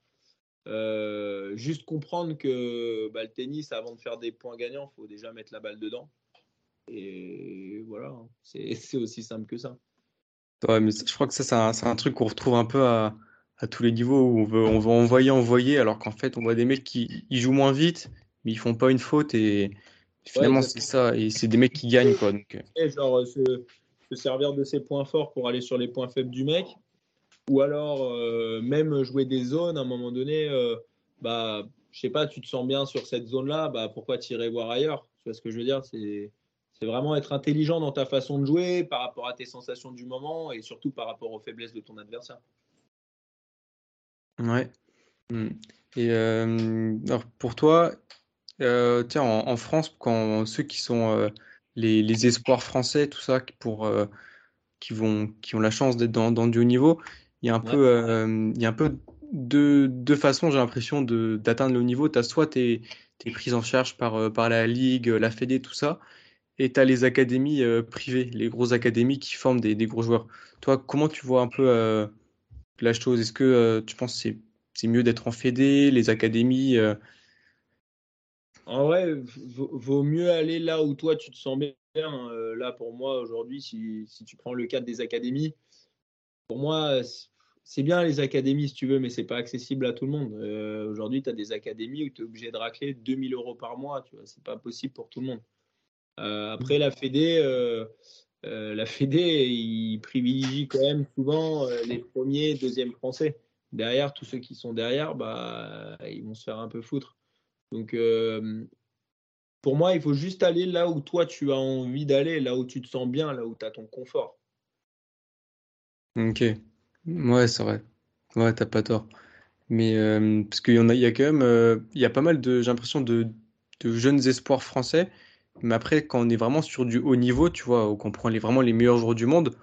Euh, juste comprendre que bah, le tennis, avant de faire des points gagnants, il faut déjà mettre la balle dedans. Et voilà, hein. c'est aussi simple que ça. Ouais, mais je crois que ça, c'est un, truc qu'on retrouve un peu à, à, tous les niveaux où on veut, on veut envoyer, envoyer, alors qu'en fait, on voit des mecs qui ils jouent moins vite, mais ils font pas une faute et finalement, c'est ça. Et c'est des mecs qui gagnent. Quoi, donc. Euh. genre, se, se, servir de ses points forts pour aller sur les points faibles du mec, ou alors, euh, même jouer des zones, à un moment donné, euh, bah, je sais pas, tu te sens bien sur cette zone-là, bah, pourquoi tirer voir ailleurs? Tu vois ce que je veux dire? C'est vraiment être intelligent dans ta façon de jouer par rapport à tes sensations du moment et surtout par rapport aux faiblesses de ton adversaire. Ouais. Hmm. Et euh, alors pour toi, tiens, en, France, quand ceux qui sont les, les, espoirs français, tout ça, pour, qui, vont, qui ont la chance d'être dans, dans, du haut niveau, il y a un peu, euh, il y a un peu deux, deux façons, j'ai l'impression, d'atteindre le haut niveau. Tu as soit tes es prise en charge par, euh, par la Ligue, la Fédé, tout ça, et tu as les académies euh, privées, les grosses académies qui forment des, des, gros joueurs. Toi, comment tu vois un peu la chose? Est-ce que tu penses que c'est mieux d'être en Fédé, les académies En vrai, vaut mieux aller là où toi tu te sens bien. là, pour moi, aujourd'hui, si, si, tu prends le cadre des académies, pour moi, c'est bien les académies si tu veux, mais c'est pas accessible à tout le monde. Euh, aujourd'hui, tu as des académies où tu es obligé de racler 2000 euros par mois. Tu vois, c'est pas possible pour tout le monde. Euh, après, la Fédé, euh, la Fédé, il privilégie quand même souvent les premiers, deuxièmes français. Derrière, tous ceux qui sont derrière, bah, ils vont se faire un peu foutre. Donc, pour moi, il faut juste aller là où toi tu as envie d'aller, là où tu te sens bien, là où tu as ton confort. Ok. Ouais, c'est vrai. Ouais, t'as pas tort. Mais euh, parce qu'il y a, y a quand même, euh, il y a pas mal de, j'ai l'impression de, de jeunes espoirs français. Mais après, quand on est vraiment sur du haut niveau, tu vois, ou qu'on prend les, vraiment les meilleurs joueurs du monde,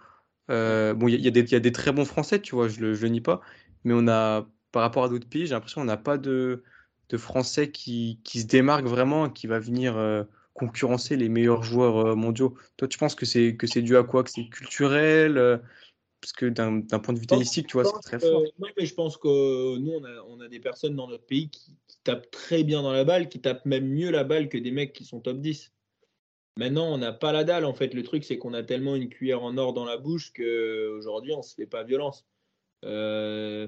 euh, bon, il y a, des, il y a des très bons Français, tu vois, je le, nie pas. Mais on a, par rapport à d'autres pays, j'ai l'impression qu'on n'a pas de, de Français qui, qui se démarquent vraiment, qui va venir concurrencer les meilleurs joueurs mondiaux. Toi, tu penses que c'est que c'est dû à quoi? Que c'est culturel? Parce que d'un point de vue tennistique, tu vois, c'est très fort. non, mais je pense que nous, on a, on a des personnes dans notre pays qui, qui tapent très bien dans la balle, qui tapent même mieux la balle que des mecs qui sont top 10. Maintenant, on n'a pas la dalle. En fait, le truc, c'est qu'on a tellement une cuillère en or dans la bouche qu'aujourd'hui, on ne se fait pas violence. Euh,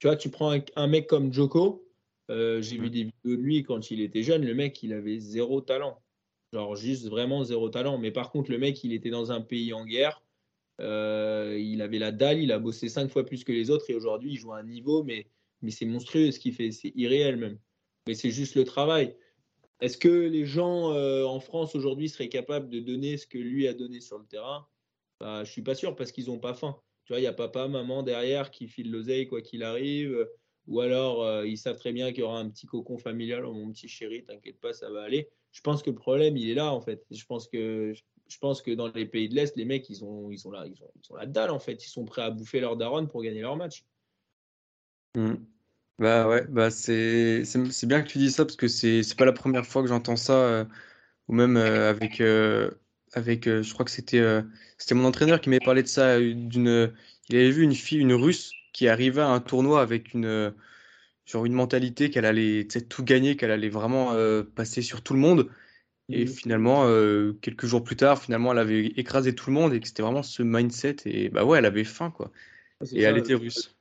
tu vois, tu prends un, un mec comme Joko. euh, J'ai vu des vidéos de lui quand il était jeune. Le mec, il avait zéro talent. Genre, juste vraiment zéro talent. Mais par contre, le mec, il était dans un pays en guerre. Euh, il avait la dalle. Il a bossé cinq fois plus que les autres. Et aujourd'hui, il joue à un niveau, mais, mais c'est monstrueux ce qu'il fait. C'est irréel même. Mais c'est juste le travail. Est-ce que les gens euh, en France aujourd'hui seraient capables de donner ce que lui a donné sur le terrain? Bah, Je suis pas sûr parce qu'ils n'ont pas faim. Tu vois, il y a papa, maman derrière qui file l'oseille quoi qu'il arrive. Ou alors, euh, ils savent très bien qu'il y aura un petit cocon familial. Oh, mon petit chéri, t'inquiète pas, ça va aller. Je pense que le problème, il est là, en fait. Je pense que, je pense que dans les pays de l'Est, les mecs, ils ont, ils, sont là, ils, ont, ont la dalle, en fait. Ils sont prêts à bouffer leur daronne pour gagner leur match. Mm. Bah ouais, bah c'est bien que tu dis ça parce que c'est c'est pas la première fois que j'entends ça euh, ou même euh, avec euh, avec je crois que c'était c'était mon entraîneur qui m'avait parlé de ça il avait vu une fille une Russe qui arrivait à un tournoi avec une genre une mentalité qu'elle allait tout gagner qu'elle allait vraiment passer sur tout le monde et Mhm. finalement euh, quelques jours plus tard finalement elle avait écrasé tout le monde et que c'était vraiment ce mindset et bah ouais elle avait faim quoi et elle était russe.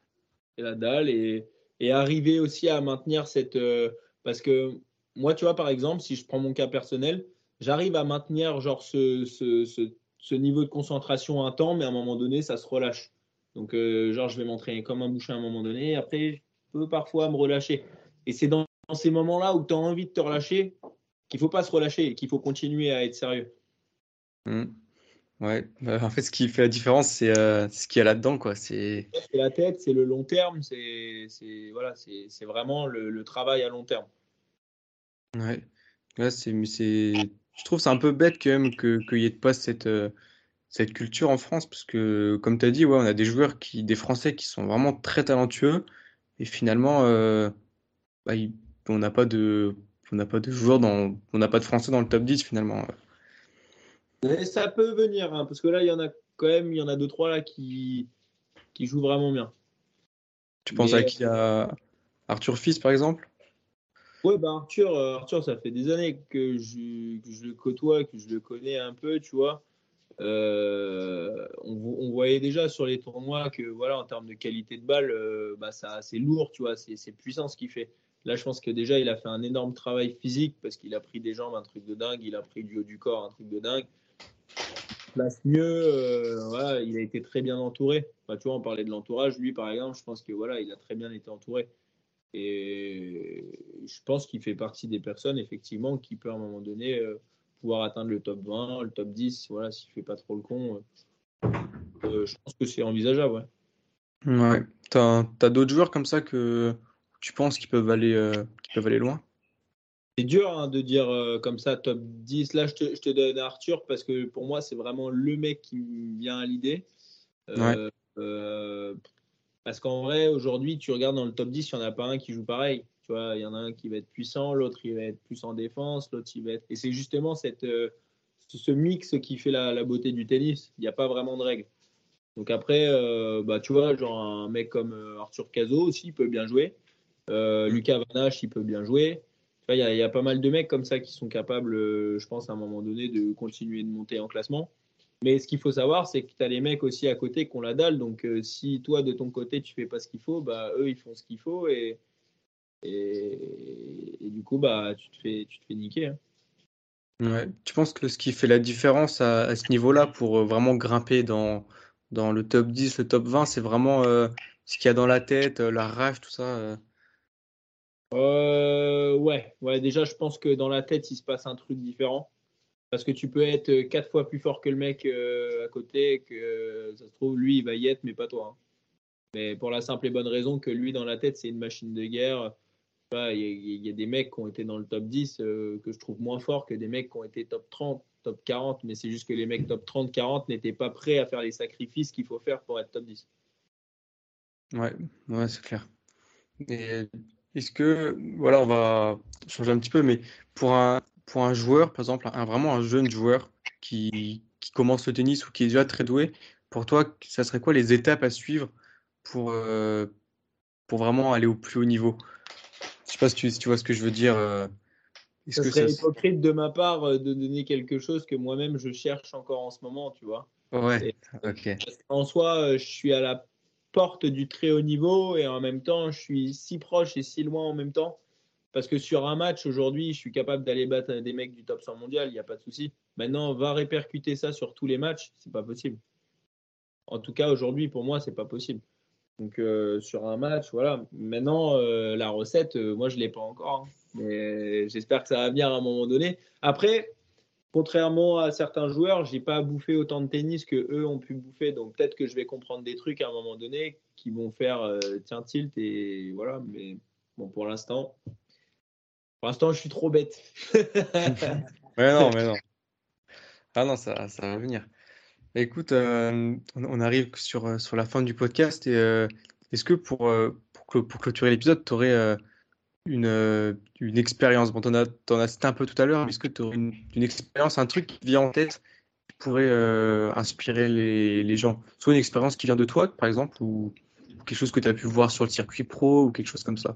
c'est la dalle. Et, et arriver aussi à maintenir cette. euh, parce que moi, tu vois, par exemple, si je prends mon cas personnel, j'arrive à maintenir genre ce, ce, ce, ce niveau de concentration un temps, mais à un moment donné, ça se relâche. Donc, euh, genre, je vais m'entraîner comme un boucher à un moment donné, et après, je peux parfois me relâcher. Et c'est dans, dans ces moments-là où tu as envie de te relâcher qu'il faut pas se relâcher et qu'il faut continuer à être sérieux. Mm. Ouais, bah, en fait, ce qui fait la différence, c'est euh, ce qu'il y a là-dedans, quoi. C'est la tête, c'est le long terme, c'est voilà, c'est vraiment le, le travail à long terme. ouais, ouais, c'est, je trouve c'est un peu bête quand même que qu'il y ait pas cette euh, cette culture en France, parce que comme tu as dit, ouais, on a des joueurs qui, des Français qui sont vraiment très talentueux, et finalement, euh, bah, on n'a pas de, on n'a pas de joueurs dans, on n'a pas de Français dans le top 10 finalement. Mais ça peut venir, hein, parce que là, il y en a quand même, il y en a deux, trois là qui, qui jouent vraiment bien. Tu penses Mais à qui? À Arthur Fils, par exemple? ouais, bah Arthur, euh, Arthur, ça fait des années que je, que je le côtoie, que je le connais un peu, tu vois. Euh, on, vo- on voyait déjà sur les tournois que, voilà, en termes de qualité de balle, euh, bah, ça, c'est lourd, tu vois, c'est c'est puissant ce qu'il fait. Là, je pense que déjà, il a fait un énorme travail physique parce qu'il a pris des jambes, un truc de dingue, il a pris du haut du corps, un truc de dingue. place mieux. euh, il a été très bien entouré. Tu vois, on parlait de l'entourage. Lui, par exemple, je pense que voilà, il a très bien été entouré. Et je pense qu'il fait partie des personnes, effectivement, qui peut à un moment donné euh, pouvoir atteindre le top 20, le top 10. Voilà, s'il fait pas trop le con, euh, je pense que c'est envisageable. Ouais. Ouais. T'as, t'as d'autres joueurs comme ça que tu penses qu'ils peuvent aller, euh, qu'ils peuvent aller loin? C'est dur hein, de dire euh, comme ça top 10. Là, je te, je te donne Arthur parce que pour moi, c'est vraiment le mec qui me vient à l'idée. Euh, parce qu'en vrai, aujourd'hui, tu regardes dans le top 10, il n'y en a pas un qui joue pareil. Tu vois, il y en a un qui va être puissant, l'autre il va être plus en défense, l'autre il va être. Et c'est justement cette, ce mix qui fait la, la beauté du tennis. Il n'y a pas vraiment de règles. Donc après, bah, tu vois, genre un mec comme Arthur Cazot aussi, il peut bien jouer. Euh, Lucas Vanache, il peut bien jouer. Il y, a- pas mal de mecs comme ça qui sont capables, euh, je pense, à un moment donné, de continuer de monter en classement. Mais ce qu'il faut savoir, c'est que tu as les mecs aussi à côté qui ont la dalle. Donc euh, si toi, de ton côté, tu fais pas ce qu'il faut, bah, eux, ils font ce qu'il faut. Et, du coup, bah, tu te fais, tu niquer. hein. Ouais. Tu penses que ce qui fait la différence à, ce niveau-là pour vraiment grimper dans, le top 10, le top 20, c'est vraiment ce qu'il y a dans la tête, la rage, tout ça. Euh. Ouais, ouais, déjà, je pense que dans la tête, il se passe un truc différent. Parce que tu peux être quatre fois plus fort que le mec euh, à côté, que euh, ça se trouve, lui, il va y être, mais pas toi. hein. Mais pour la simple et bonne raison que lui, dans la tête, c'est une machine de guerre. Il y, a des mecs qui ont été dans le top 10 euh, que je trouve moins forts que des mecs qui ont été top 30, top 40. Mais c'est juste que les mecs top 30, 40 n'étaient pas prêts à faire les sacrifices qu'il faut faire pour être top 10. Ouais, ouais c'est clair. Est-ce que, voilà, on va changer un petit peu, mais pour un, pour un joueur, par exemple, un, vraiment un jeune joueur qui, qui commence le tennis ou qui est déjà très doué, pour toi, ça serait quoi les étapes à suivre pour, euh, pour vraiment aller au plus haut niveau? Je sais pas si tu, tu vois ce que je veux dire. Euh, ça serait hypocrite de ma part euh, de donner quelque chose que moi-même je cherche encore en ce moment, tu vois. Ouais, ok. En soi, je suis à la porte du très haut niveau et en même temps, je suis si proche et si loin en même temps. Parce que sur un match, aujourd'hui, je suis capable d'aller battre des mecs du top 100 mondial, il n'y a pas de souci. Maintenant, va répercuter ça sur tous les matchs, c'est pas possible. En tout cas, aujourd'hui, pour moi, c'est pas possible. Donc, euh, sur un match, voilà. Maintenant, euh, la recette, euh, moi, je l'ai pas encore. Hein. Mais j'espère que ça va venir à un moment donné. Après, contrairement à certains joueurs, j'ai pas bouffé autant de tennis que eux ont pu bouffer. Donc, peut-être que je vais comprendre des trucs à un moment donné qui vont faire tiens tilt et voilà. Mais bon, pour l'instant, pour l'instant, je suis trop bête. mais non, mais non. Ah non, ça, va venir. Écoute, euh, on arrive sur, euh, sur la fin du podcast euh, est-ce que pour clôturer l'épisode, tu aurais une, une expérience, bon, tu en, as cité un peu tout à l'heure, mais est-ce que tu aurais une, une expérience, un truc qui vient en tête qui pourrait inspirer les, les gens? Soit une expérience qui vient de toi, par exemple, ou quelque chose que tu as pu voir sur le circuit pro ou quelque chose comme ça?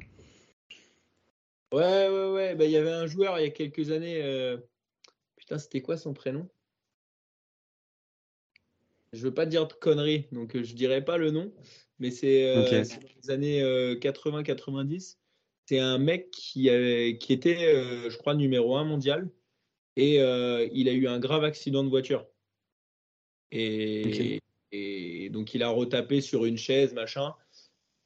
Ouais, ouais, ouais. Bah, il y avait un joueur il y a quelques années. Putain, c'était quoi son prénom? Je veux pas dire de conneries, donc euh, je dirais pas le nom, mais c'est euh, les années 80-90. Euh, c'est un mec qui, qui était, je crois, numéro un mondial et il a eu un grave accident de voiture. Et, et, donc il a retapé sur une chaise, machin.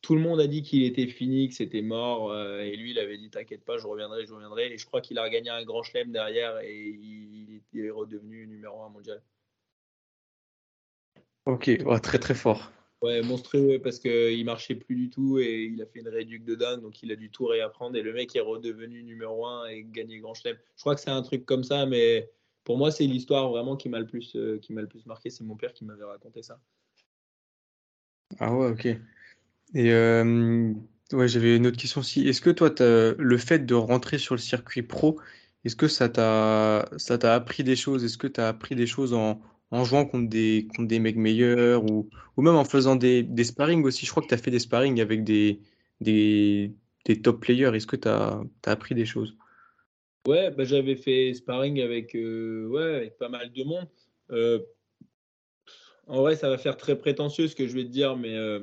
Tout le monde a dit qu'il était fini, que c'était mort. et lui, il avait dit T'inquiète pas, je reviendrai, je reviendrai. Et je crois qu'il a regagné un grand chelem derrière et il, il est redevenu numéro un mondial. Ok, très très fort. Ouais, monstrueux parce qu'il marchait plus du tout et il a fait une réduction de dingue, donc il a dû tout réapprendre. Et le mec est redevenu numéro un et gagné Grand Chelem. Je crois que c'est un truc comme ça, mais pour moi, c'est l'histoire vraiment qui m'a le plus, euh, qui m'a le plus marqué. C'est mon père qui m'avait raconté ça. Ah ouais, ok. Et euh, ouais, j'avais une autre question aussi. Est-ce que toi, le fait de rentrer sur le circuit pro, est-ce que ça t'a ça t'a appris des choses? Est-ce que tu as appris des choses en, en jouant contre des, contre des mecs meilleurs ou, même en faisant des, des sparring aussi. Je crois que tu as fait des sparring avec des, top players. Est-ce que tu as, appris des choses? Ouais, bah, j'avais fait sparring avec, euh, avec pas mal de monde. Euh, en vrai, ça va faire très prétentieux ce que je vais te dire, mais euh,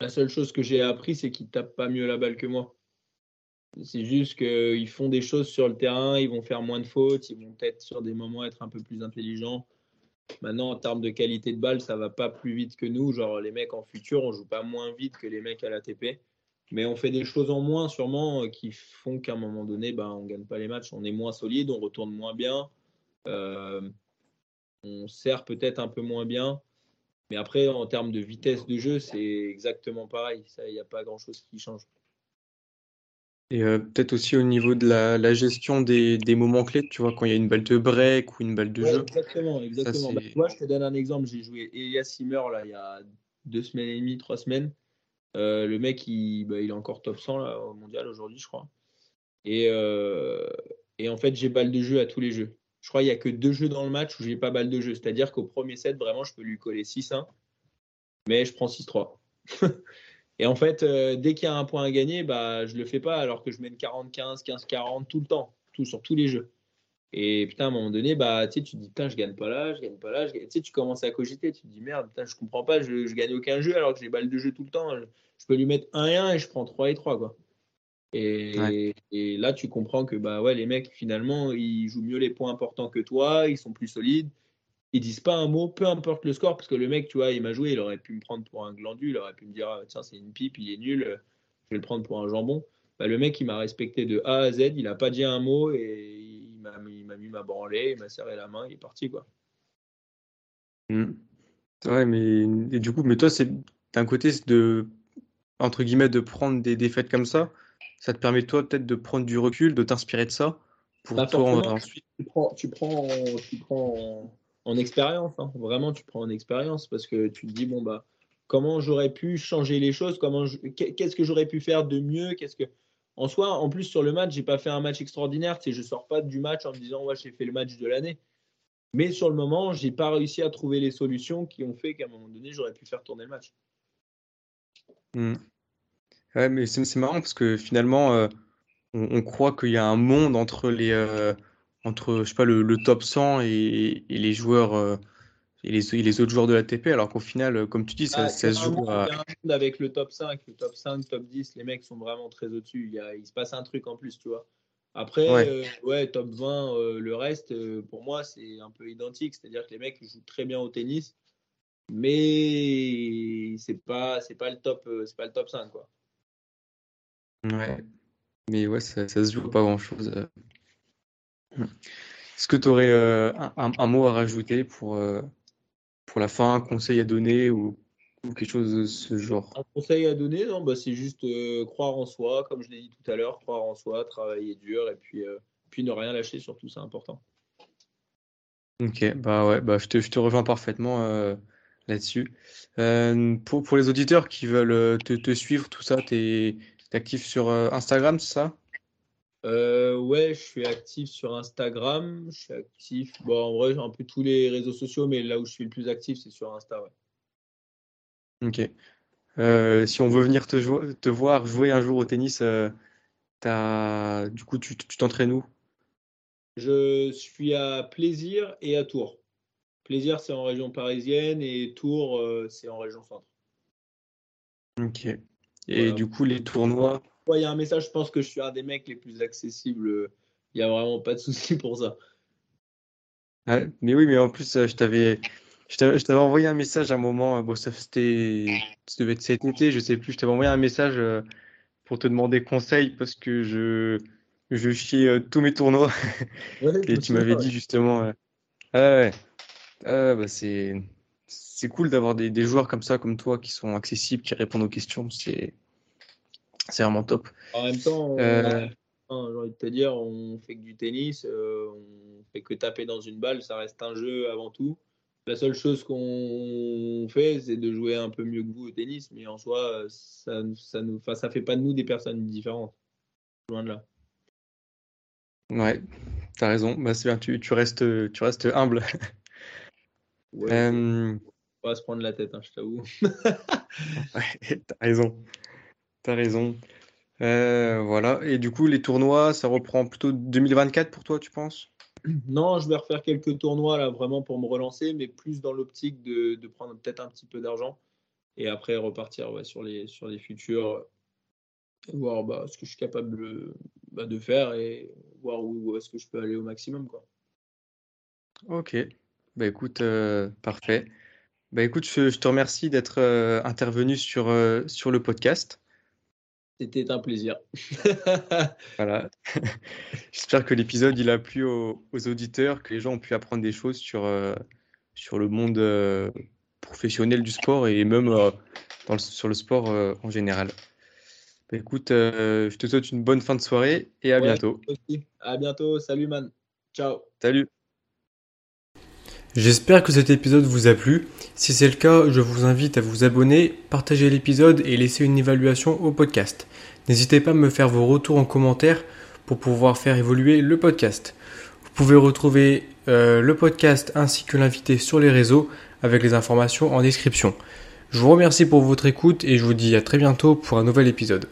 la seule chose que j'ai appris, c'est qu'ils tapent pas mieux la balle que moi. C'est juste qu'ils font des choses sur le terrain, ils vont faire moins de fautes, ils vont peut-être sur des moments être un peu plus intelligents. Maintenant, en termes de qualité de balle, ça va pas plus vite que nous. Genre, les mecs en futur, on joue pas moins vite que les mecs à l'ATP. Mais on fait des choses en moins, sûrement, euh, qui font qu'à un moment donné, ben, on gagne pas les matchs. On est moins solide, on retourne moins bien. Euh, on sert peut-être un peu moins bien. Mais après, en termes de vitesse de jeu, c'est exactement pareil. Il n'y a pas grand-chose qui change. Et euh, peut-être aussi au niveau de la, gestion des, moments clés, tu vois, quand il y a une balle de break ou une balle de jeu. Exactement, exactement. Bah, moi, je te donne un exemple. J'ai joué Elias Simmer là, il y a deux semaines et demie, trois semaines. Euh, le mec, il, bah, il est encore top 100 là, au mondial aujourd'hui, je crois. Et, euh, et en fait, j'ai balle de jeu à tous les jeux. Je crois qu'il n'y a que deux jeux dans le match où j'ai pas balle de jeu. C'est-à-dire qu'au premier set, vraiment, je peux lui coller 6-1, mais je prends 6-3. Et en fait, euh, dès qu'il y a un point à gagner, bah, je le fais pas alors que je mène 40-15, 15-40 tout le temps, tout, sur tous les jeux. Et putain, à un moment donné, bah, tu te dis, putain, je gagne pas là, je gagne pas là. Tu sais, tu commences à cogiter, tu te dis, merde, putain, je comprends pas, je, je gagne aucun jeu alors que j'ai balle de jeu tout le temps. Je, peux lui mettre 1 et 1 et je prends 3 et 3, quoi. Et, et, là, tu comprends que bah, ouais, les mecs, finalement, ils jouent mieux les points importants que toi, ils sont plus solides, ils disent pas un mot, peu importe le score, parce que le mec, tu vois, il m'a joué, il aurait pu me prendre pour un glandu, il aurait pu me dire, ah, tiens, c'est une pipe, il est nul, je vais le prendre pour un jambon. Bah, le mec, il m'a respecté de A à Z, il n'a pas dit un mot et il m'a mis, ma branlée, il m'a serré la main, il est parti, quoi. Mmh. Ouais, mais et du coup, mais toi, c'est d'un côté, c'est de, entre guillemets, de prendre des défaites comme ça. Ça te permet, toi, peut-être de prendre du recul, de t'inspirer de ça. Pour Bah, toi, ensuite. tu prends, tu prends, en- tu prends en, en expérience, hein. Vraiment, tu prends en expérience parce que tu te dis, bon, bah, comment j'aurais pu changer les choses, comment qu'est-ce que j'aurais pu faire de mieux, qu'est-ce que. En soi, en plus, sur le match, j'ai pas fait un match extraordinaire, sais, je sors pas du match en me disant, ouais, j'ai fait le match de l'année. Mais sur le moment, j'ai pas réussi à trouver les solutions qui ont fait qu'à un moment donné, j'aurais pu faire tourner le match. Hmm. Ouais, mais c'est c'est marrant parce que finalement, euh, on, on croit qu'il y a un monde entre les, euh, entre, je sais pas, le, le top 100 et, et les joueurs euh, et les, et les autres joueurs de l'ATP, alors qu'au final, euh, comme tu dis, ça, Ah, ça se joue à. avec le top 5, le top 5, top 10, les mecs sont vraiment très au-dessus. Il, y a- il se passe un truc en plus, tu vois. Après, Ouais. euh, ouais, top 20, euh, le reste, pour moi, c'est un peu identique. C'est-à-dire que les mecs jouent très bien au tennis, mais c'est pas, c'est pas le top, c'est pas le top 5, quoi. Ouais. Mais ouais, ça, ça se joue pas grand-chose. Euh. Hmm. Est-ce que tu aurais un, un- un mot à rajouter pour, euh, pour la fin, un conseil à donner ou, ou quelque chose de ce genre? Un conseil à donner, non, bah, c'est juste euh, croire en soi, comme je l'ai dit tout à l'heure, croire en soi, travailler dur et puis, euh, puis ne rien lâcher, surtout, c'est important. Ok, bah ouais, bah je te, je te rejoins parfaitement euh, là-dessus. Euh, pour, pour les auditeurs qui veulent euh, te, te suivre, tout ça, t'es, t'es actif sur euh, Instagram, c'est ça? Euh, ouais, je suis actif sur Instagram. Je suis actif, bon, en vrai, un peu tous les réseaux sociaux, mais là où je suis le plus actif, c'est sur Insta. Ouais. Ok. Euh, si on veut venir te, jou- te voir jouer un jour au tennis, euh, t'as, du coup, tu tu t'entraînes où? Je suis à Plaisir et à Tours. Plaisir, c'est en région parisienne et Tours, euh, c'est en région centre. Ok. Et Voilà. du coup, les tournois, Un message, je pense que je suis un des mecs les plus accessibles. Il n'y a vraiment pas de souci pour ça. ah, mais oui, mais en plus, euh, je t'avais, je t'avais, envoyé un message à un moment, euh, bon, ça c'était, ça devait être cet été, je sais plus, je t'avais envoyé un message euh, pour te demander conseil parce que je, je euh, tous mes tournois Ouais, et tu m'avais dit justement, euh, ah ouais, ah, bah c'est, c'est cool d'avoir des, des joueurs comme ça, comme toi, qui sont accessibles, qui répondent aux questions, c'est, c'est vraiment top. En même temps, on- Euh, J'ai envie de te dire, on fait que du tennis, euh, on fait que taper dans une balle, ça reste un jeu avant tout. La seule chose qu'on fait, c'est de jouer un peu mieux que vous au tennis, mais en soi, ça, ça nous, enfin, ça fait pas de nous des personnes différentes. Loin de là. ouais, t'as raison, bah c'est bien, tu, tu restes, tu restes humble. Ouais, Euh, faut pas se prendre la tête, hein, je t'avoue. Ouais, t'as raison. T'as raison. Euh, voilà. Et du coup, les tournois, ça reprend plutôt 2024 pour toi, tu penses? Non, je vais refaire quelques tournois là, vraiment pour me relancer, mais plus dans l'optique de, de prendre peut-être un petit peu d'argent et après repartir ouais, sur les, sur les futurs, et voir bah, ce que je suis capable de, bah, de faire et voir où, où est-ce que je peux aller au maximum. Quoi. Ok. Bah écoute, euh, parfait. Bah écoute, je, je te remercie d'être euh, intervenu sur, sur le podcast. C'était un plaisir. Voilà. J'espère que l'épisode il a plu aux, aux auditeurs, que les gens ont pu apprendre des choses sur, euh, sur le monde euh, professionnel du sport et même euh, dans le- sur le sport en général. Bah écoute, je te souhaite une bonne fin de soirée et à Ouais, bientôt. aussi. À bientôt. Salut, man. Ciao. Salut! J'espère que cet épisode vous a plu. Si c'est le cas, je vous invite à vous abonner, partager l'épisode et laisser une évaluation au podcast. N'hésitez pas à me faire vos retours en commentaire pour pouvoir faire évoluer le podcast. Vous pouvez retrouver euh, le podcast ainsi que l'invité sur les réseaux avec les informations en description. Je vous remercie pour votre écoute et je vous dis à très bientôt pour un nouvel épisode.